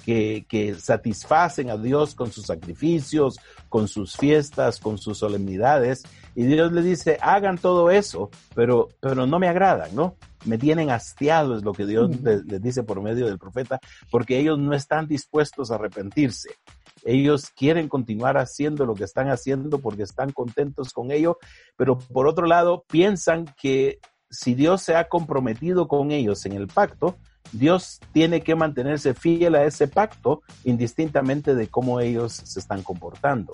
Que, que, satisfacen a Dios con sus sacrificios, con sus fiestas, con sus solemnidades. Y Dios le dice, hagan todo eso, pero, pero no me agradan, ¿no? Me tienen hastiado, es lo que Dios les, les dice por medio del profeta, porque ellos no están dispuestos a arrepentirse. Ellos quieren continuar haciendo lo que están haciendo porque están contentos con ello, pero por otro lado piensan que si Dios se ha comprometido con ellos en el pacto, Dios tiene que mantenerse fiel a ese pacto indistintamente de cómo ellos se están comportando.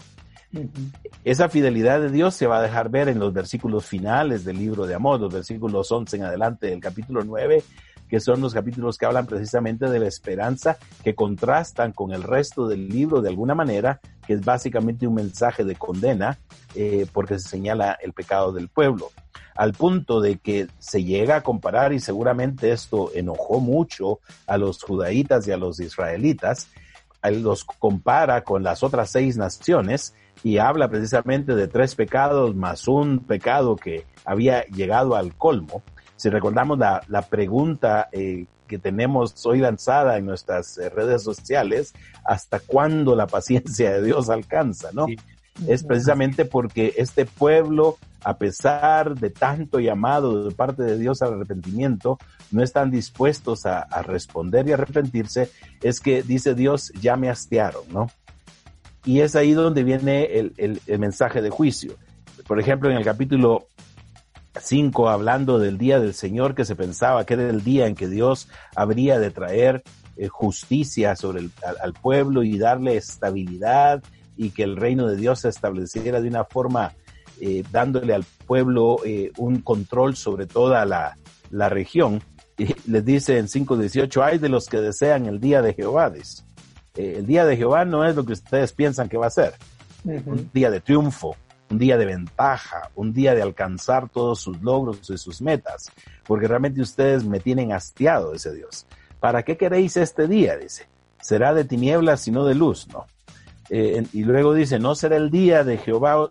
Esa fidelidad de Dios se va a dejar ver en los versículos finales del libro de Amós, los versículos 11 en adelante del capítulo 9, que son los capítulos que hablan precisamente de la esperanza, que contrastan con el resto del libro de alguna manera, que es básicamente un mensaje de condena, eh, porque se señala el pecado del pueblo. Al punto de que se llega a comparar, y seguramente esto enojó mucho a los judaítas y a los israelitas, los compara con las otras seis naciones y habla precisamente de tres pecados más un pecado que había llegado al colmo. Si recordamos la, la pregunta eh, que tenemos hoy lanzada en nuestras eh, redes sociales, ¿hasta cuándo la paciencia de Dios alcanza? ¿no? Sí. Es precisamente porque este pueblo a pesar de tanto llamado de parte de Dios al arrepentimiento, no están dispuestos a, a responder y arrepentirse, es que dice Dios, ya me hastiaron, ¿no? Y es ahí donde viene el, el, el mensaje de juicio. Por ejemplo, en el capítulo 5, hablando del día del Señor, que se pensaba que era el día en que Dios habría de traer eh, justicia sobre el, al, pueblo y darle estabilidad y que el reino de Dios se estableciera de una forma eh, dándole al pueblo eh, un control sobre toda la, región. Y les dice en 5.18, hay de los que desean el día de Jehová. El día de Jehová no es lo que ustedes piensan que va a ser. Un día de triunfo, un día de ventaja, un día de alcanzar todos sus logros y sus metas, porque realmente ustedes me tienen hastiado, dice Dios. ¿Para qué queréis este día? Dice. Será de tinieblas y no de luz, ¿no? Eh, y luego dice, no será el día de Jehová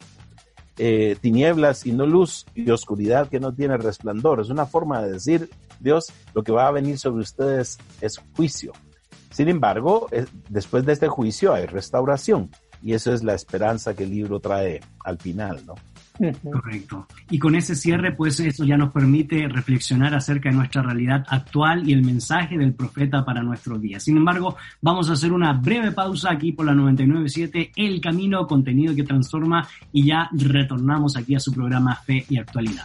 eh, tinieblas y no luz y oscuridad que no tiene resplandor. Es una forma de decir, Dios, lo que va a venir sobre ustedes es juicio. Sin embargo, después de este juicio hay restauración. Y eso es la esperanza que el libro trae al final, ¿no? Correcto. Y con ese cierre, pues eso ya nos permite reflexionar acerca de nuestra realidad actual y el mensaje del profeta para nuestros días. Sin embargo, vamos a hacer una breve pausa aquí por la 997, El Camino, contenido que transforma, y ya retornamos aquí a su programa Fe y Actualidad.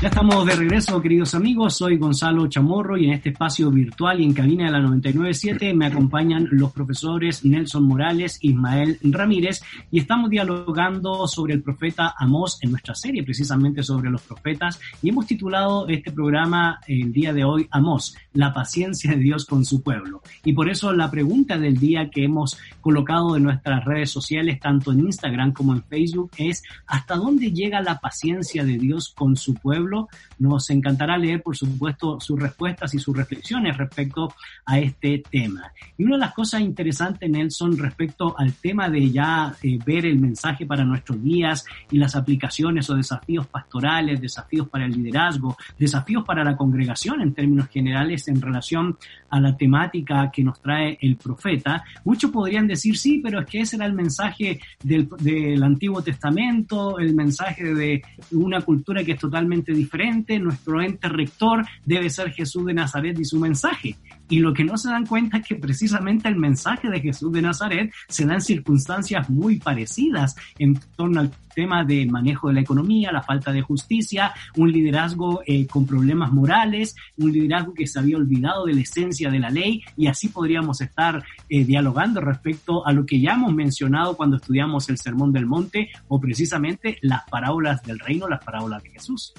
ya estamos de regreso, queridos amigos. Soy Gonzalo Chamorro y en este espacio virtual y en cabina de la 997 me acompañan los profesores Nelson Morales, Ismael Ramírez y estamos dialogando sobre el profeta Amós en nuestra serie precisamente sobre los profetas y hemos titulado este programa el día de hoy Amós, la paciencia de Dios con su pueblo. Y por eso la pregunta del día que hemos colocado en nuestras redes sociales, tanto en Instagram como en Facebook, es ¿hasta dónde llega la paciencia de Dios con su pueblo? Nos encantará leer, por supuesto, sus respuestas y sus reflexiones respecto a este tema. Y una de las cosas interesantes, Nelson, respecto al tema de ya eh, ver el mensaje para nuestros días y las aplicaciones o desafíos pastorales, desafíos para el liderazgo, desafíos para la congregación en términos generales en relación a la temática que nos trae el profeta, muchos podrían decir, sí, pero es que ese era el mensaje del, del Antiguo Testamento, el mensaje de una cultura que es totalmente diferente, nuestro ente rector debe ser Jesús de Nazaret y su mensaje. Y lo que no se dan cuenta es que precisamente el mensaje de Jesús de Nazaret se da en circunstancias muy parecidas en torno al tema del manejo de la economía, la falta de justicia, un liderazgo eh, con problemas morales, un liderazgo que se había olvidado de la esencia de la ley y así podríamos estar eh, dialogando respecto a lo que ya hemos mencionado cuando estudiamos el Sermón del Monte o precisamente las parábolas del reino, las parábolas de Jesús.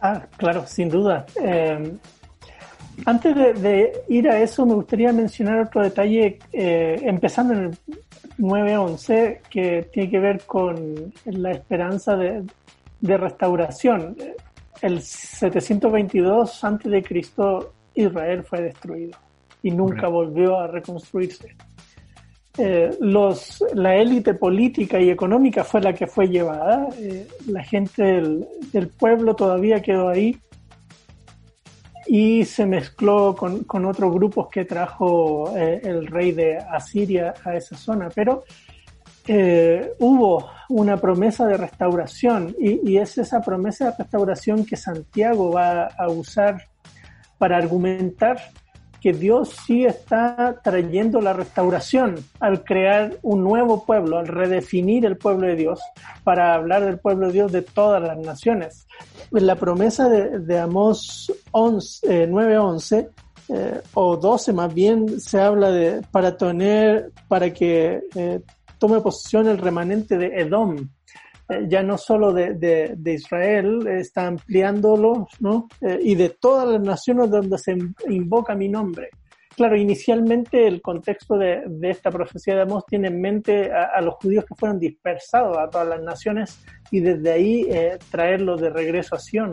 Ah, claro, sin duda. Eh, antes de, ir a eso, me gustaría mencionar otro detalle, eh, empezando en el 9.11, que tiene que ver con la esperanza de, restauración. El 722 a.C., Israel fue destruido y nunca volvió a reconstruirse. Eh, los, la élite política y económica fue la que fue llevada, eh, la gente del, pueblo todavía quedó ahí. Y se mezcló con, con otros grupos que trajo eh, el rey de Asiria a esa zona, pero hubo una promesa de restauración y, y es esa promesa de restauración que Santiago va a usar para argumentar que Dios sí está trayendo la restauración al crear un nuevo pueblo, al redefinir el pueblo de Dios, para hablar del pueblo de Dios de todas las naciones. La promesa de, de Amós 9:11 eh, o 12 más bien se habla de para tener, para que eh, tome posesión el remanente de Edom, eh, ya no solo de, de, Israel, está ampliándolo, ¿no? Eh, y de todas las naciones donde se invoca mi nombre. Claro, inicialmente el contexto de, de esta profecía de Amós tiene en mente a, los judíos que fueron dispersados a todas las naciones y desde ahí eh, traerlos de regreso a Sion.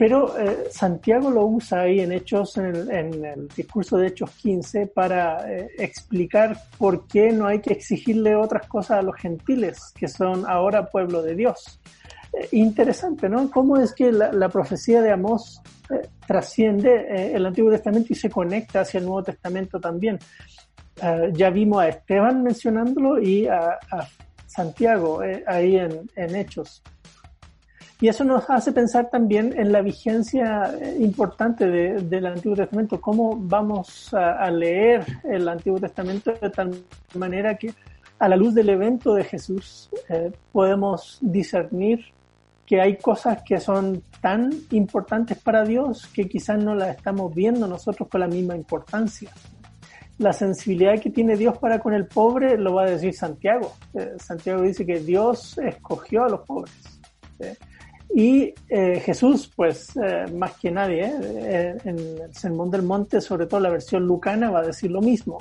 Pero eh, Santiago lo usa ahí en Hechos, en el, discurso de Hechos 15, para eh, explicar por qué no hay que exigirle otras cosas a los gentiles, que son ahora pueblo de Dios. Eh, interesante, ¿no? ¿Cómo es que la, profecía de Amós trasciende el Antiguo Testamento y se conecta hacia el Nuevo Testamento también? ya vimos a Esteban mencionándolo y a, Santiago ahí en Hechos. Y eso nos hace pensar también en la vigencia eh, importante del Antiguo Testamento, cómo vamos a, leer el Antiguo Testamento de tal manera que a la luz del evento de Jesús eh, podemos discernir que hay cosas que son tan importantes para Dios que quizás no las estamos viendo nosotros con la misma importancia. La sensibilidad que tiene Dios para con el pobre lo va a decir Santiago. Eh, Santiago dice que Dios escogió a los pobres. Y eh, Jesús, pues eh, más que nadie, en el Sermón del Monte, sobre todo la versión lucana, va a decir lo mismo.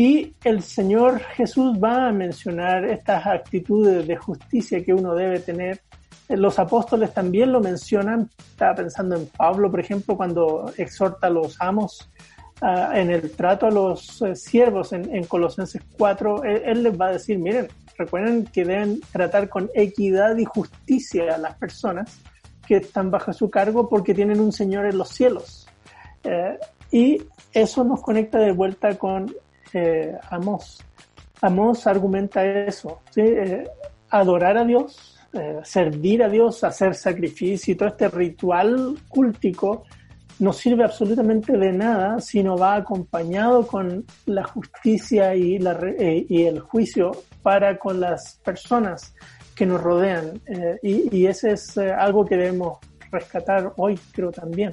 Y el Señor Jesús va a mencionar estas actitudes de justicia que uno debe tener. Los apóstoles también lo mencionan. Estaba pensando en Pablo, por ejemplo, cuando exhorta a los amos uh, en el trato a los uh, siervos en, en, Colosenses 4. Él, él, les va a decir, miren, recuerden que deben tratar con equidad y justicia a las personas que están bajo su cargo porque tienen un Señor en los cielos. Uh, y eso nos conecta de vuelta con eh, Amos. Amos argumenta eso, ¿sí? eh, adorar a Dios, eh, servir a Dios, hacer sacrificio y todo este ritual cúltico no sirve absolutamente de nada si no va acompañado con la justicia y, la, eh, y el juicio para con las personas que nos rodean. Eh, y, ese es eh, algo que debemos rescatar hoy, creo también.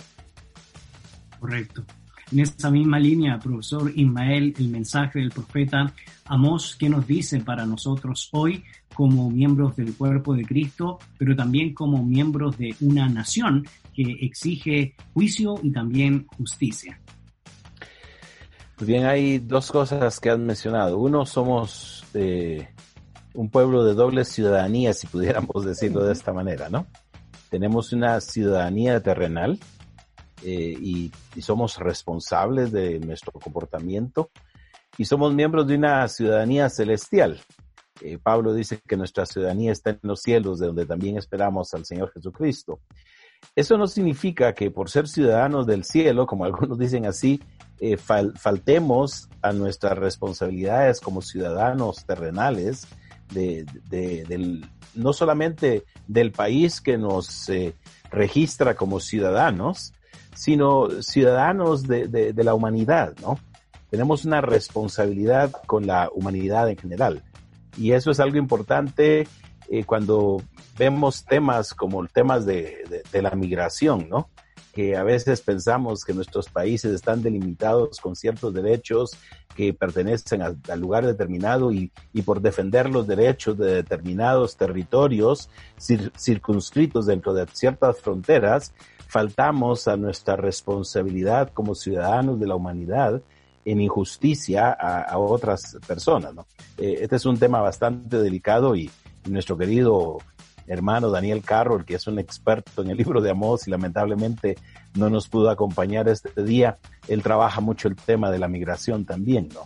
Correcto. En esa misma línea, profesor Ismael, el mensaje del profeta Amós, ¿qué nos dice para nosotros hoy como miembros del cuerpo de Cristo, pero también como miembros de una nación que exige juicio y también justicia? Pues bien, hay dos cosas que han mencionado. Uno, somos eh, un pueblo de doble ciudadanía, si pudiéramos decirlo de esta manera, ¿no? Tenemos una ciudadanía terrenal, eh, y, y, somos responsables de nuestro comportamiento y somos miembros de una ciudadanía celestial. Eh, Pablo dice que nuestra ciudadanía está en los cielos, de donde también esperamos al Señor Jesucristo. Eso no significa que por ser ciudadanos del cielo, como algunos dicen así, eh, fal faltemos a nuestras responsabilidades como ciudadanos terrenales, de, de, del, no solamente del país que nos eh, registra como ciudadanos, sino ciudadanos de, de, la humanidad, ¿no? Tenemos una responsabilidad con la humanidad en general. Y eso es algo importante eh, cuando vemos temas como temas de, de, la migración, ¿no? Que a veces pensamos que nuestros países están delimitados con ciertos derechos que pertenecen a, a lugar determinado y, y, por defender los derechos de determinados territorios cir, circunscritos dentro de ciertas fronteras, faltamos a nuestra responsabilidad como ciudadanos de la humanidad en injusticia a, otras personas. ¿no? Eh, este es un tema bastante delicado y, nuestro querido hermano Daniel Carroll, que es un experto en el libro de Amós y lamentablemente no nos pudo acompañar este día, él trabaja mucho el tema de la migración también. ¿no?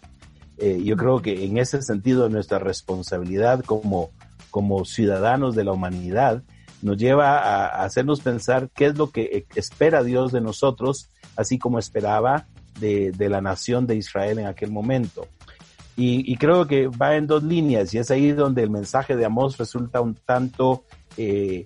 Eh, yo creo que en ese sentido nuestra responsabilidad como, como ciudadanos de la humanidad nos lleva a, hacernos pensar qué es lo que espera Dios de nosotros, así como esperaba de, de la nación de Israel en aquel momento. Y, y, creo que va en dos líneas y es ahí donde el mensaje de Amós resulta un tanto eh,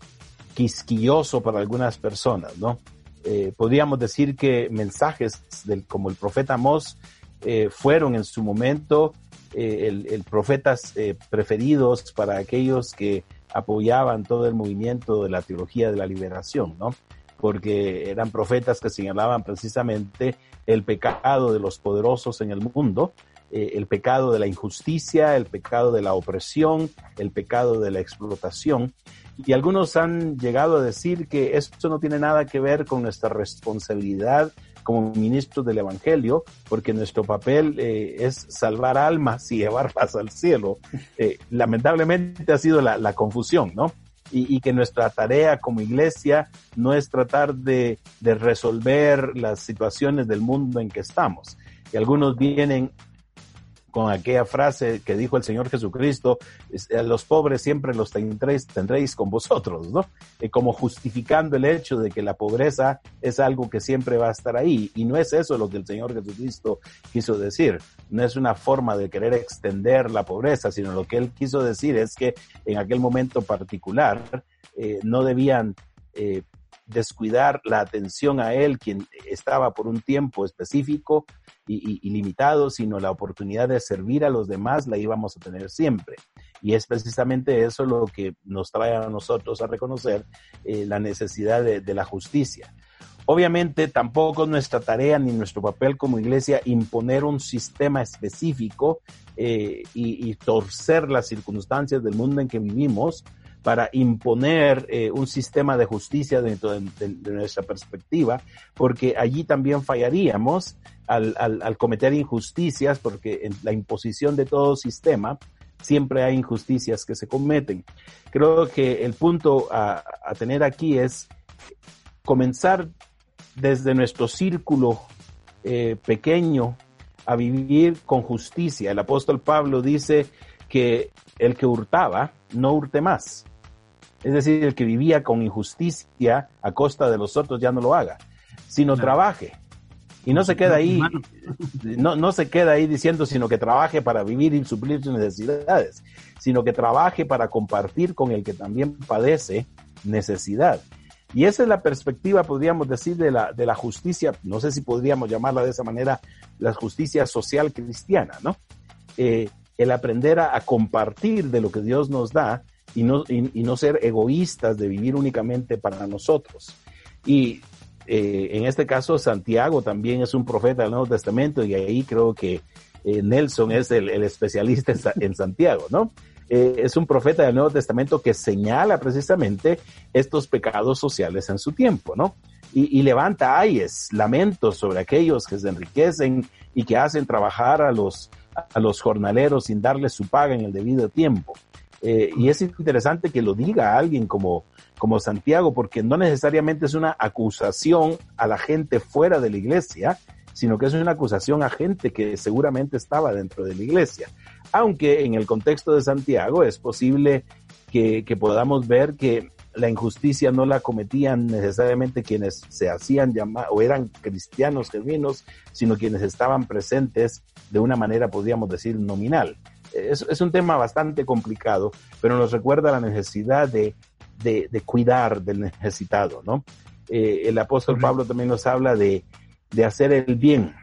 quisquilloso para algunas personas, ¿no? Eh, podríamos decir que mensajes del, como el profeta Amós eh, fueron en su momento el, el, profetas preferidos para aquellos que apoyaban todo el movimiento de la teología de la liberación, ¿no? Porque eran profetas que señalaban precisamente el pecado de los poderosos en el mundo, eh, el pecado de la injusticia, el pecado de la opresión, el pecado de la explotación. Y algunos han llegado a decir que esto no tiene nada que ver con nuestra responsabilidad como ministros del Evangelio, porque nuestro papel eh, es salvar almas y llevarlas al cielo. Eh, lamentablemente ha sido la, confusión, ¿no? Y, y, que nuestra tarea como iglesia no es tratar de, de resolver las situaciones del mundo en que estamos. Y algunos vienen con aquella frase que dijo el Señor Jesucristo, los pobres siempre los tendréis, tendréis con vosotros, ¿no? Eh, como justificando el hecho de que la pobreza es algo que siempre va a estar ahí. Y no es eso lo que el Señor Jesucristo quiso decir. No es una forma de querer extender la pobreza, sino lo que él quiso decir es que en aquel momento particular eh, no debían eh, descuidar la atención a él, quien estaba por un tiempo específico y, sino la oportunidad de servir a los demás la íbamos a tener siempre. Y es precisamente eso lo que nos trae a nosotros a reconocer eh, la necesidad de, la justicia. Obviamente tampoco es nuestra tarea ni nuestro papel como iglesia imponer un sistema específico eh, y, torcer las circunstancias del mundo en que vivimos para imponer eh, un sistema de justicia dentro de, nuestra perspectiva, porque allí también fallaríamos al, cometer injusticias, porque en la imposición de todo sistema siempre hay injusticias que se cometen. Creo que el punto a, a tener aquí es comenzar desde nuestro círculo eh, pequeño a vivir con justicia. El apóstol Pablo dice que el que hurtaba, no hurte más es decir, el que vivía con injusticia a costa de los otros ya no lo haga, sino trabaje. Y no se queda ahí, no, no se queda ahí diciendo, sino que trabaje para vivir y suplir sus necesidades, sino que trabaje para compartir con el que también padece necesidad. Y esa es la perspectiva, podríamos decir, de la, de la justicia, no sé si podríamos llamarla de esa manera, la justicia social cristiana, ¿no? Eh, el aprender a, compartir de lo que Dios nos da y no, y, no ser egoístas de vivir únicamente para nosotros. Y eh, en este caso, Santiago también es un profeta del Nuevo Testamento y ahí creo que eh, Nelson es el, especialista en, Santiago, ¿no? Eh, es un profeta del Nuevo Testamento que señala precisamente estos pecados sociales en su tiempo, ¿no? Y, y, levanta ayes, lamentos sobre aquellos que se enriquecen y que hacen trabajar a los, a los jornaleros sin darles su paga en el debido tiempo. Eh, y es interesante que lo diga alguien como, como Santiago, porque no necesariamente es una acusación a la gente fuera de la iglesia, sino que es una acusación a gente que seguramente estaba dentro de la iglesia. Aunque en el contexto de Santiago es posible que, podamos ver que la injusticia no la cometían necesariamente quienes se hacían llamar o eran cristianos genuinos, sino quienes estaban presentes de una manera, podríamos decir, nominal es, un tema bastante complicado, pero nos recuerda la necesidad de, cuidar del necesitado, ¿no? Eh, el apóstol Pablo también nos habla de, hacer el bien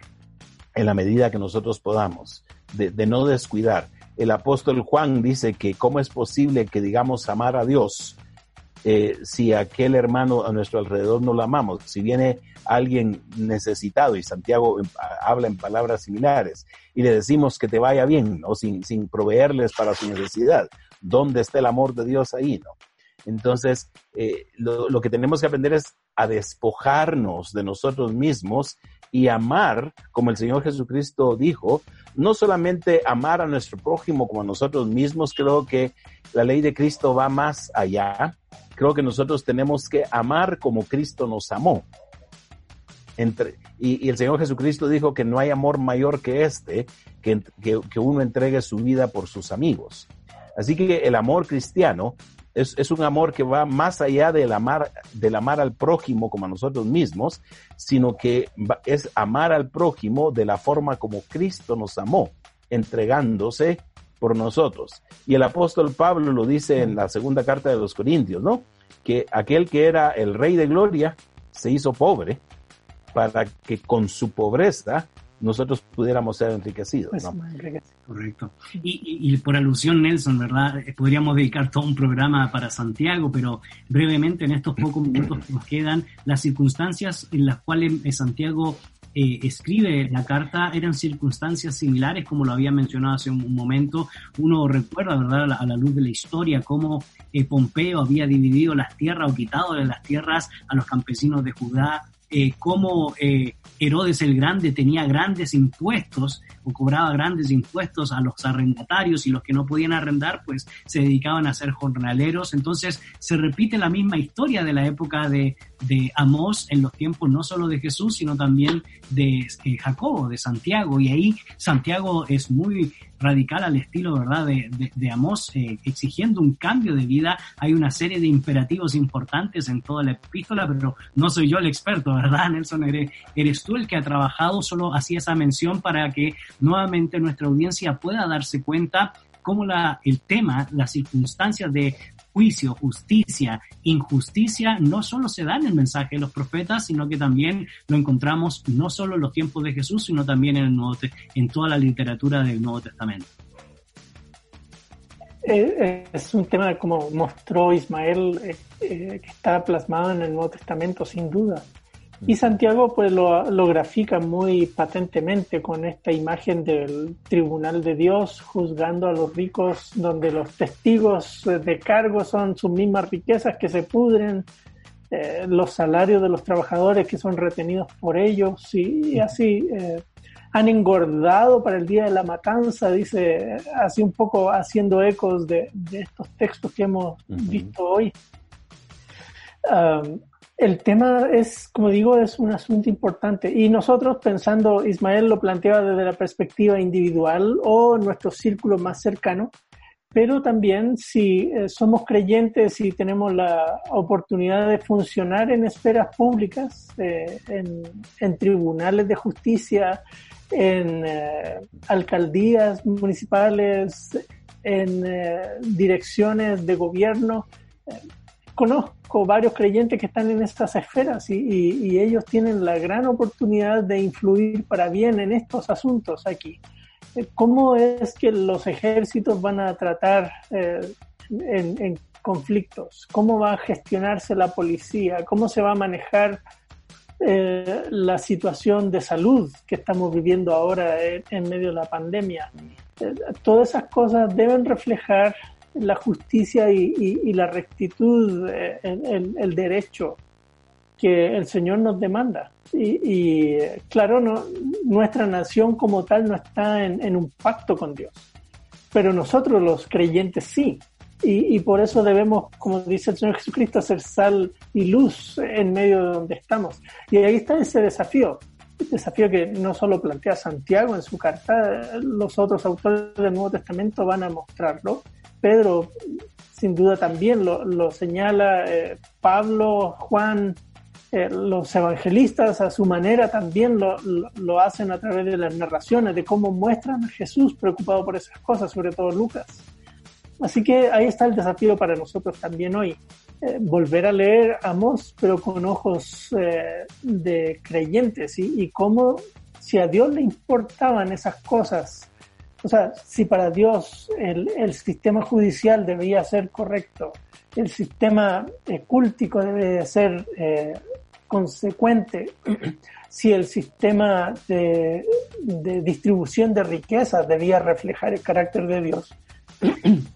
en la medida que nosotros podamos, de, no descuidar. El apóstol Juan dice que cómo es posible que digamos amar a Dios eh, si aquel hermano a nuestro alrededor no lo amamos. Si viene alguien necesitado y Santiago habla en palabras similares y le decimos que te vaya bien, o sin, proveerles para su necesidad, ¿dónde está el amor de Dios ahí? ¿no? Entonces, eh, lo que tenemos que aprender es a despojarnos de nosotros mismos y amar, como el Señor Jesucristo dijo, no solamente amar a nuestro prójimo como a nosotros mismos, creo que la ley de Cristo va más allá. Creo que nosotros tenemos que amar como Cristo nos amó. Entre, y, el Señor Jesucristo dijo que no hay amor mayor que este, que, que, uno entregue su vida por sus amigos. Así que el amor cristiano es, es, un amor que va más allá del amar, del amar al prójimo como a nosotros mismos, sino que es amar al prójimo de la forma como Cristo nos amó, entregándose por nosotros. Y el apóstol Pablo lo dice en la segunda carta de los Corintios, ¿no? Que aquel que era el rey de gloria se hizo pobre para que con su pobreza nosotros pudiéramos ser enriquecidos. Pues, Correcto. Y, por alusión, Nelson, ¿verdad? Eh, podríamos dedicar todo un programa para Santiago, pero brevemente en estos pocos minutos que nos quedan, las circunstancias en las cuales eh, Santiago eh, escribe la carta eran circunstancias similares, como lo había mencionado hace un, momento. Uno recuerda, ¿verdad?, a la, luz de la historia, cómo Pompeo había dividido las tierras o quitado de las tierras a los campesinos de Judá eh, cómo eh, Herodes el Grande tenía grandes impuestos o cobraba grandes impuestos a los arrendatarios y los que no podían arrendar pues se dedicaban a ser jornaleros. Entonces se repite la misma historia de la época de, de Amós en los tiempos no solo de Jesús sino también de eh, Jacobo, de Santiago. Y ahí Santiago es muy radical al estilo, ¿verdad?, de, de, Amós, eh, exigiendo un cambio de vida. Hay una serie de imperativos importantes en toda la epístola, pero no soy yo el experto, ¿verdad, Nelson? Eres, eres tú el que ha trabajado, solo hacía esa mención para que nuevamente nuestra audiencia pueda darse cuenta cómo la, el tema, las circunstancias de juicio, justicia, injusticia, no solo se da en el mensaje de los profetas, sino que también lo encontramos no solo en los tiempos de Jesús, sino también en, el Nuevo, en toda la literatura del Nuevo Testamento. eh, es un tema como mostró Ismael eh, eh, que está plasmado en el Nuevo Testamento sin duda. Y Santiago pues lo, lo, grafica muy patentemente con esta imagen del tribunal de Dios juzgando a los ricos donde los testigos de cargo son sus mismas riquezas que se pudren, los salarios de los trabajadores que son retenidos por ellos y, y así han engordado para el día de la matanza, dice, así un poco haciendo ecos de, estos textos que hemos visto hoy. El tema es, como digo, es un asunto importante. Y nosotros pensando, Ismael lo planteaba desde la perspectiva individual o nuestro círculo más cercano, pero también si eh, somos creyentes y tenemos la oportunidad de funcionar en esferas públicas, eh, en, tribunales de justicia, en eh, alcaldías municipales, en direcciones de gobierno. Eh, conozco varios creyentes que están en estas esferas y, ellos tienen la gran oportunidad de influir para bien en estos asuntos aquí. ¿Cómo es que los ejércitos van a tratar en conflictos? ¿Cómo va a gestionarse la policía? ¿Cómo se va a manejar eh, la situación de salud que estamos viviendo ahora en, medio de la pandemia. Eh, todas esas cosas deben reflejar la justicia y, la rectitud, eh, el, derecho que el Señor nos demanda. Y, claro, nuestra nación como tal no está en un pacto con Dios, pero nosotros los creyentes sí. Y, por eso debemos, como dice el Señor Jesucristo, hacer sal y luz en medio de donde estamos. Y ahí está ese desafío, desafío que no solo plantea Santiago en su carta, los otros autores del Nuevo Testamento van a mostrarlo. Pedro, sin duda, también lo, señala, eh, Pablo, Juan, eh, los evangelistas a su manera también lo, hacen a través de las narraciones, de cómo muestran a Jesús preocupado por esas cosas, sobre todo Lucas. Así que ahí está el desafío para nosotros también hoy. Eh, volver a leer Amos, pero con ojos eh, de creyentes y, cómo si a Dios le importaban esas cosas, o sea, si para Dios el, sistema judicial debía ser correcto, el sistema eh, cúltico debe ser consecuente, si el sistema de, de distribución de riquezas debía reflejar el carácter de Dios,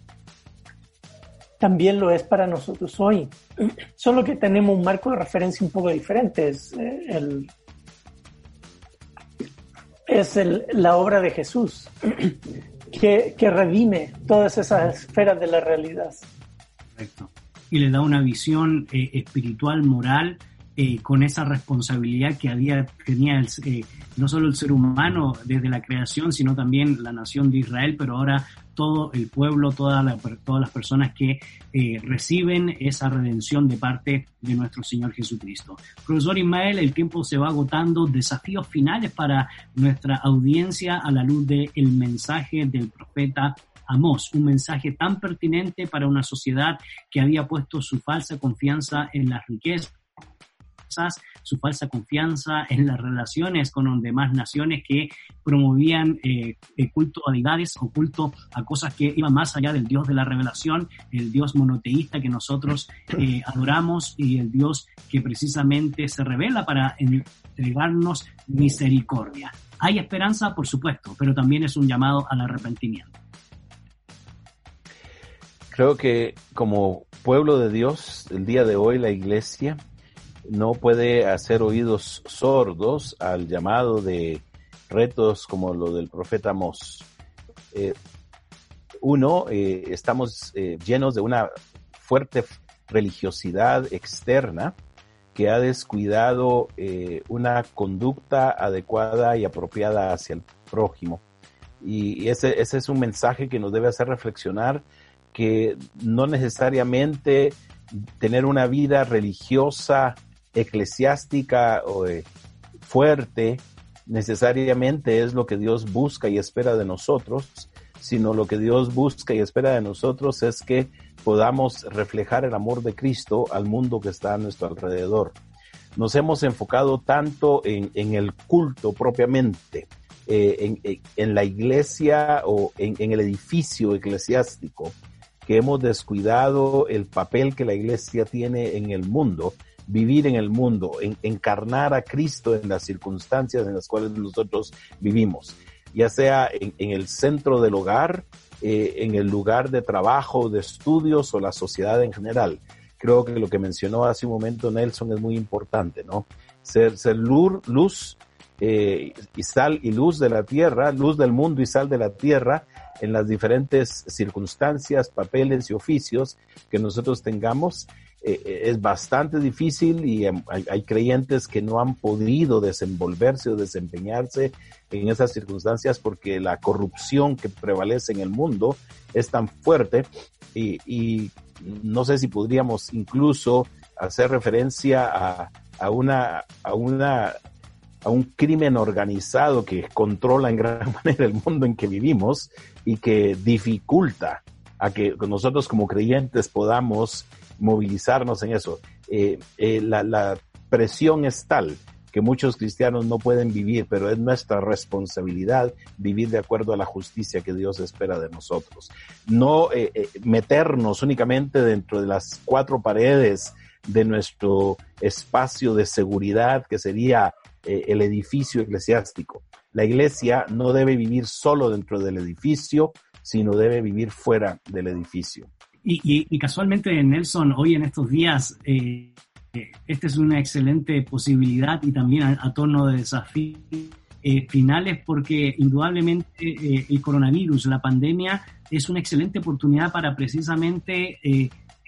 también lo es para nosotros hoy. Solo que tenemos un marco de referencia un poco diferente. Es, eh, el, es el, la obra de Jesús que, que, redime todas esas esferas de la realidad. Correcto. Y le da una visión eh, espiritual, moral, eh, con esa responsabilidad que había, tenía no solo el ser humano desde la creación, sino también la nación de Israel, pero ahora todo el pueblo, todas las personas que eh, reciben esa redención de parte de nuestro Señor Jesucristo. Profesor Ismael, el tiempo se va agotando, desafíos finales para nuestra audiencia a la luz del mensaje del profeta Amós, un mensaje tan pertinente para una sociedad que había puesto su falsa confianza en las riquezas su falsa confianza en las relaciones con las demás naciones que promovían eh, culto a deidades o culto a cosas que iban más allá del Dios de la revelación, el Dios monoteísta que nosotros eh, adoramos y el Dios que precisamente se revela para entregarnos misericordia. Hay esperanza, por supuesto, pero también es un llamado al arrepentimiento. Creo que como pueblo de Dios, el día de hoy la iglesia no puede hacer oídos sordos al llamado de retos como lo del profeta Mos. Eh, uno, eh, estamos eh, llenos de una fuerte religiosidad externa que ha descuidado una conducta adecuada y apropiada hacia el prójimo. Y ese, ese es un mensaje que nos debe hacer reflexionar que no necesariamente tener una vida religiosa eclesiástica o eh, fuerte necesariamente es lo que Dios busca y espera de nosotros, sino lo que Dios busca y espera de nosotros es que podamos reflejar el amor de Cristo al mundo que está a nuestro alrededor. Nos hemos enfocado tanto en, el culto propiamente, eh, en, la iglesia o en, el edificio eclesiástico, que hemos descuidado el papel que la iglesia tiene en el mundo, vivir en el mundo, encarnar a Cristo en las circunstancias en las cuales nosotros vivimos, ya sea en, el centro del hogar, eh, en el lugar de trabajo, de estudios o la sociedad en general. Creo que lo que mencionó hace un momento Nelson es muy importante, ¿no? Ser, luz, eh, y sal y luz de la tierra, luz del mundo y sal de la tierra, en las diferentes circunstancias, papeles y oficios que nosotros tengamos. Eh, eh, es bastante difícil y hay, hay, creyentes que no han podido desenvolverse o desempeñarse en esas circunstancias porque la corrupción que prevalece en el mundo es tan fuerte. Y, no sé si podríamos incluso hacer referencia a una, a una a un crimen organizado que controla en gran manera el mundo en que vivimos y que dificulta a que nosotros como creyentes podamos movilizarnos en eso. Eh, eh, la, la, presión es tal que muchos cristianos no pueden vivir, pero es nuestra responsabilidad vivir de acuerdo a la justicia que Dios espera de nosotros. No eh, meternos únicamente dentro de las cuatro paredes de nuestro espacio de seguridad, que sería el edificio eclesiástico. La iglesia no debe vivir solo dentro del edificio, sino debe vivir fuera del edificio. Y, casualmente, Nelson, hoy en estos días, eh, esta es una excelente posibilidad y también a, torno de desafíos eh, finales porque indudablemente el coronavirus, la pandemia, es una excelente oportunidad para precisamente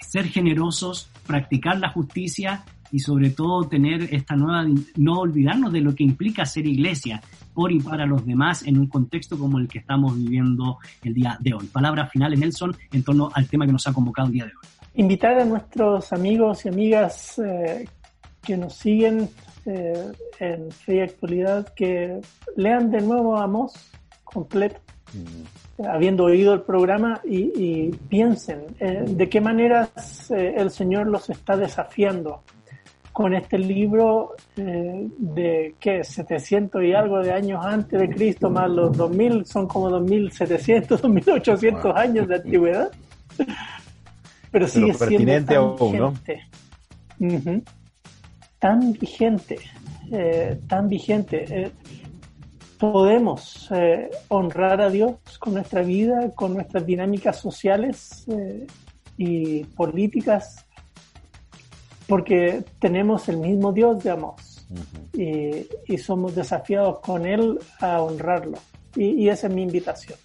ser generosos, practicar la justicia y sobre todo tener esta nueva, no olvidarnos de lo que implica ser iglesia por y para los demás en un contexto como el que estamos viviendo el día de hoy. Palabras finales, Nelson, en torno al tema que nos ha convocado el día de hoy. Invitar a nuestros amigos y amigas eh, que nos siguen eh, en Fe y Actualidad que lean de nuevo Amos completo. Mm. habiendo oído el programa y, piensen eh, de qué maneras el Señor los está desafiando con este libro eh, de que 700 y algo de años antes de Cristo más los 2000 son como 2700, 2800 años de antigüedad. Pero sigue siendo tan vigente. Tan vigente, eh, tan vigente. Eh, podemos honrar a Dios con nuestra vida, con nuestras dinámicas sociales y políticas porque tenemos el mismo Dios de amor y, somos desafiados con Él a honrarlo. Y, y, esa es mi invitación.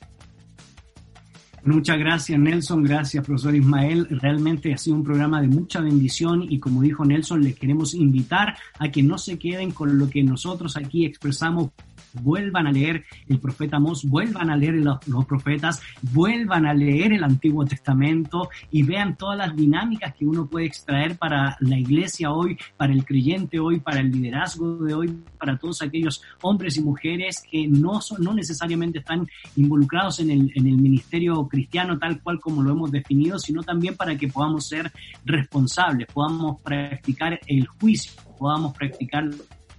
Muchas gracias Nelson, gracias profesor Ismael. Realmente ha sido un programa de mucha bendición y como dijo Nelson, les queremos invitar a que no se queden con lo que nosotros aquí expresamos vuelvan a leer el profeta Mos, vuelvan a leer los, profetas, vuelvan a leer el Antiguo Testamento y vean todas las dinámicas que uno puede extraer para la iglesia hoy, para el creyente hoy, para el liderazgo de hoy, para todos aquellos hombres y mujeres que no, son, no necesariamente están involucrados en el, en el ministerio cristiano tal cual como lo hemos definido, sino también para que podamos ser responsables, podamos practicar el juicio, podamos practicar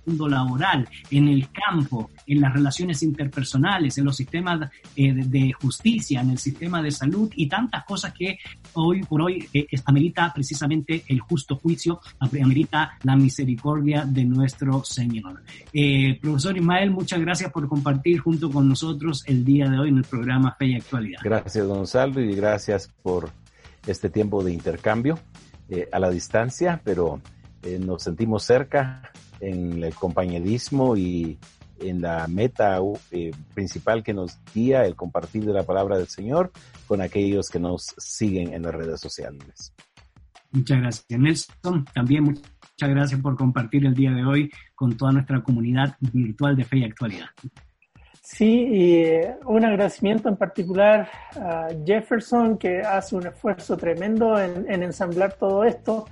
laboral, en el campo, en las relaciones interpersonales, en los sistemas eh, de, justicia, en el sistema de salud y tantas cosas que hoy por hoy eh, amerita precisamente el justo juicio, amerita la misericordia de nuestro Señor. Eh, profesor Ismael, muchas gracias por compartir junto con nosotros el día de hoy en el programa Fe y Actualidad. Gracias, Gonzalo, y gracias por este tiempo de intercambio a la distancia, pero nos sentimos cerca en el compañerismo y en la meta eh, principal que nos guía el compartir de la palabra del Señor con aquellos que nos siguen en las redes sociales. Muchas gracias, Nelson. También muchas gracias por compartir el día de hoy con toda nuestra comunidad virtual de fe y actualidad. Sí, y eh, un agradecimiento en particular a Jefferson, que hace un esfuerzo tremendo en, ensamblar todo esto,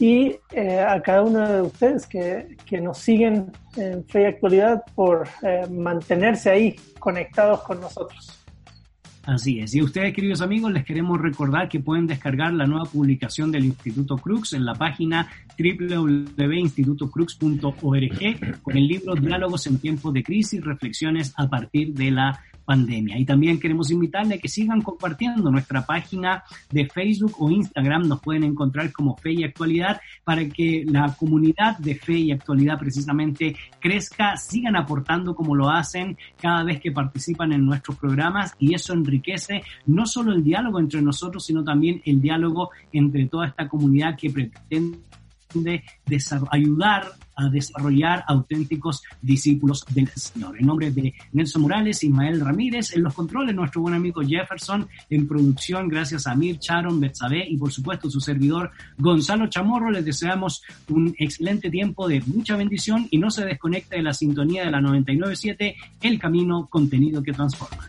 y eh, a cada uno de ustedes que, que, nos siguen en Fe y Actualidad por eh, mantenerse ahí conectados con nosotros. Así es. Y a ustedes, queridos amigos, les queremos recordar que pueden descargar la nueva publicación del Instituto Crux en la página www.institutocrux.org con el libro Diálogos en tiempos de crisis, reflexiones a partir de la pandemia. Y también queremos invitarle a que sigan compartiendo nuestra página de Facebook o Instagram. Nos pueden encontrar como Fe y Actualidad para que la comunidad de Fe y Actualidad precisamente crezca, sigan aportando como lo hacen cada vez que participan en nuestros programas y eso enriquece no solo el diálogo entre nosotros, sino también el diálogo entre toda esta comunidad que pretende ayudar a desarrollar auténticos discípulos del Señor. En nombre de Nelson Morales, Ismael Ramírez, en los controles, nuestro buen amigo Jefferson, en producción, gracias a Mir, Charon, Betsabe y por supuesto su servidor Gonzalo Chamorro, les deseamos un excelente tiempo de mucha bendición y no se desconecte de la sintonía de la 997, El Camino, contenido que transforma.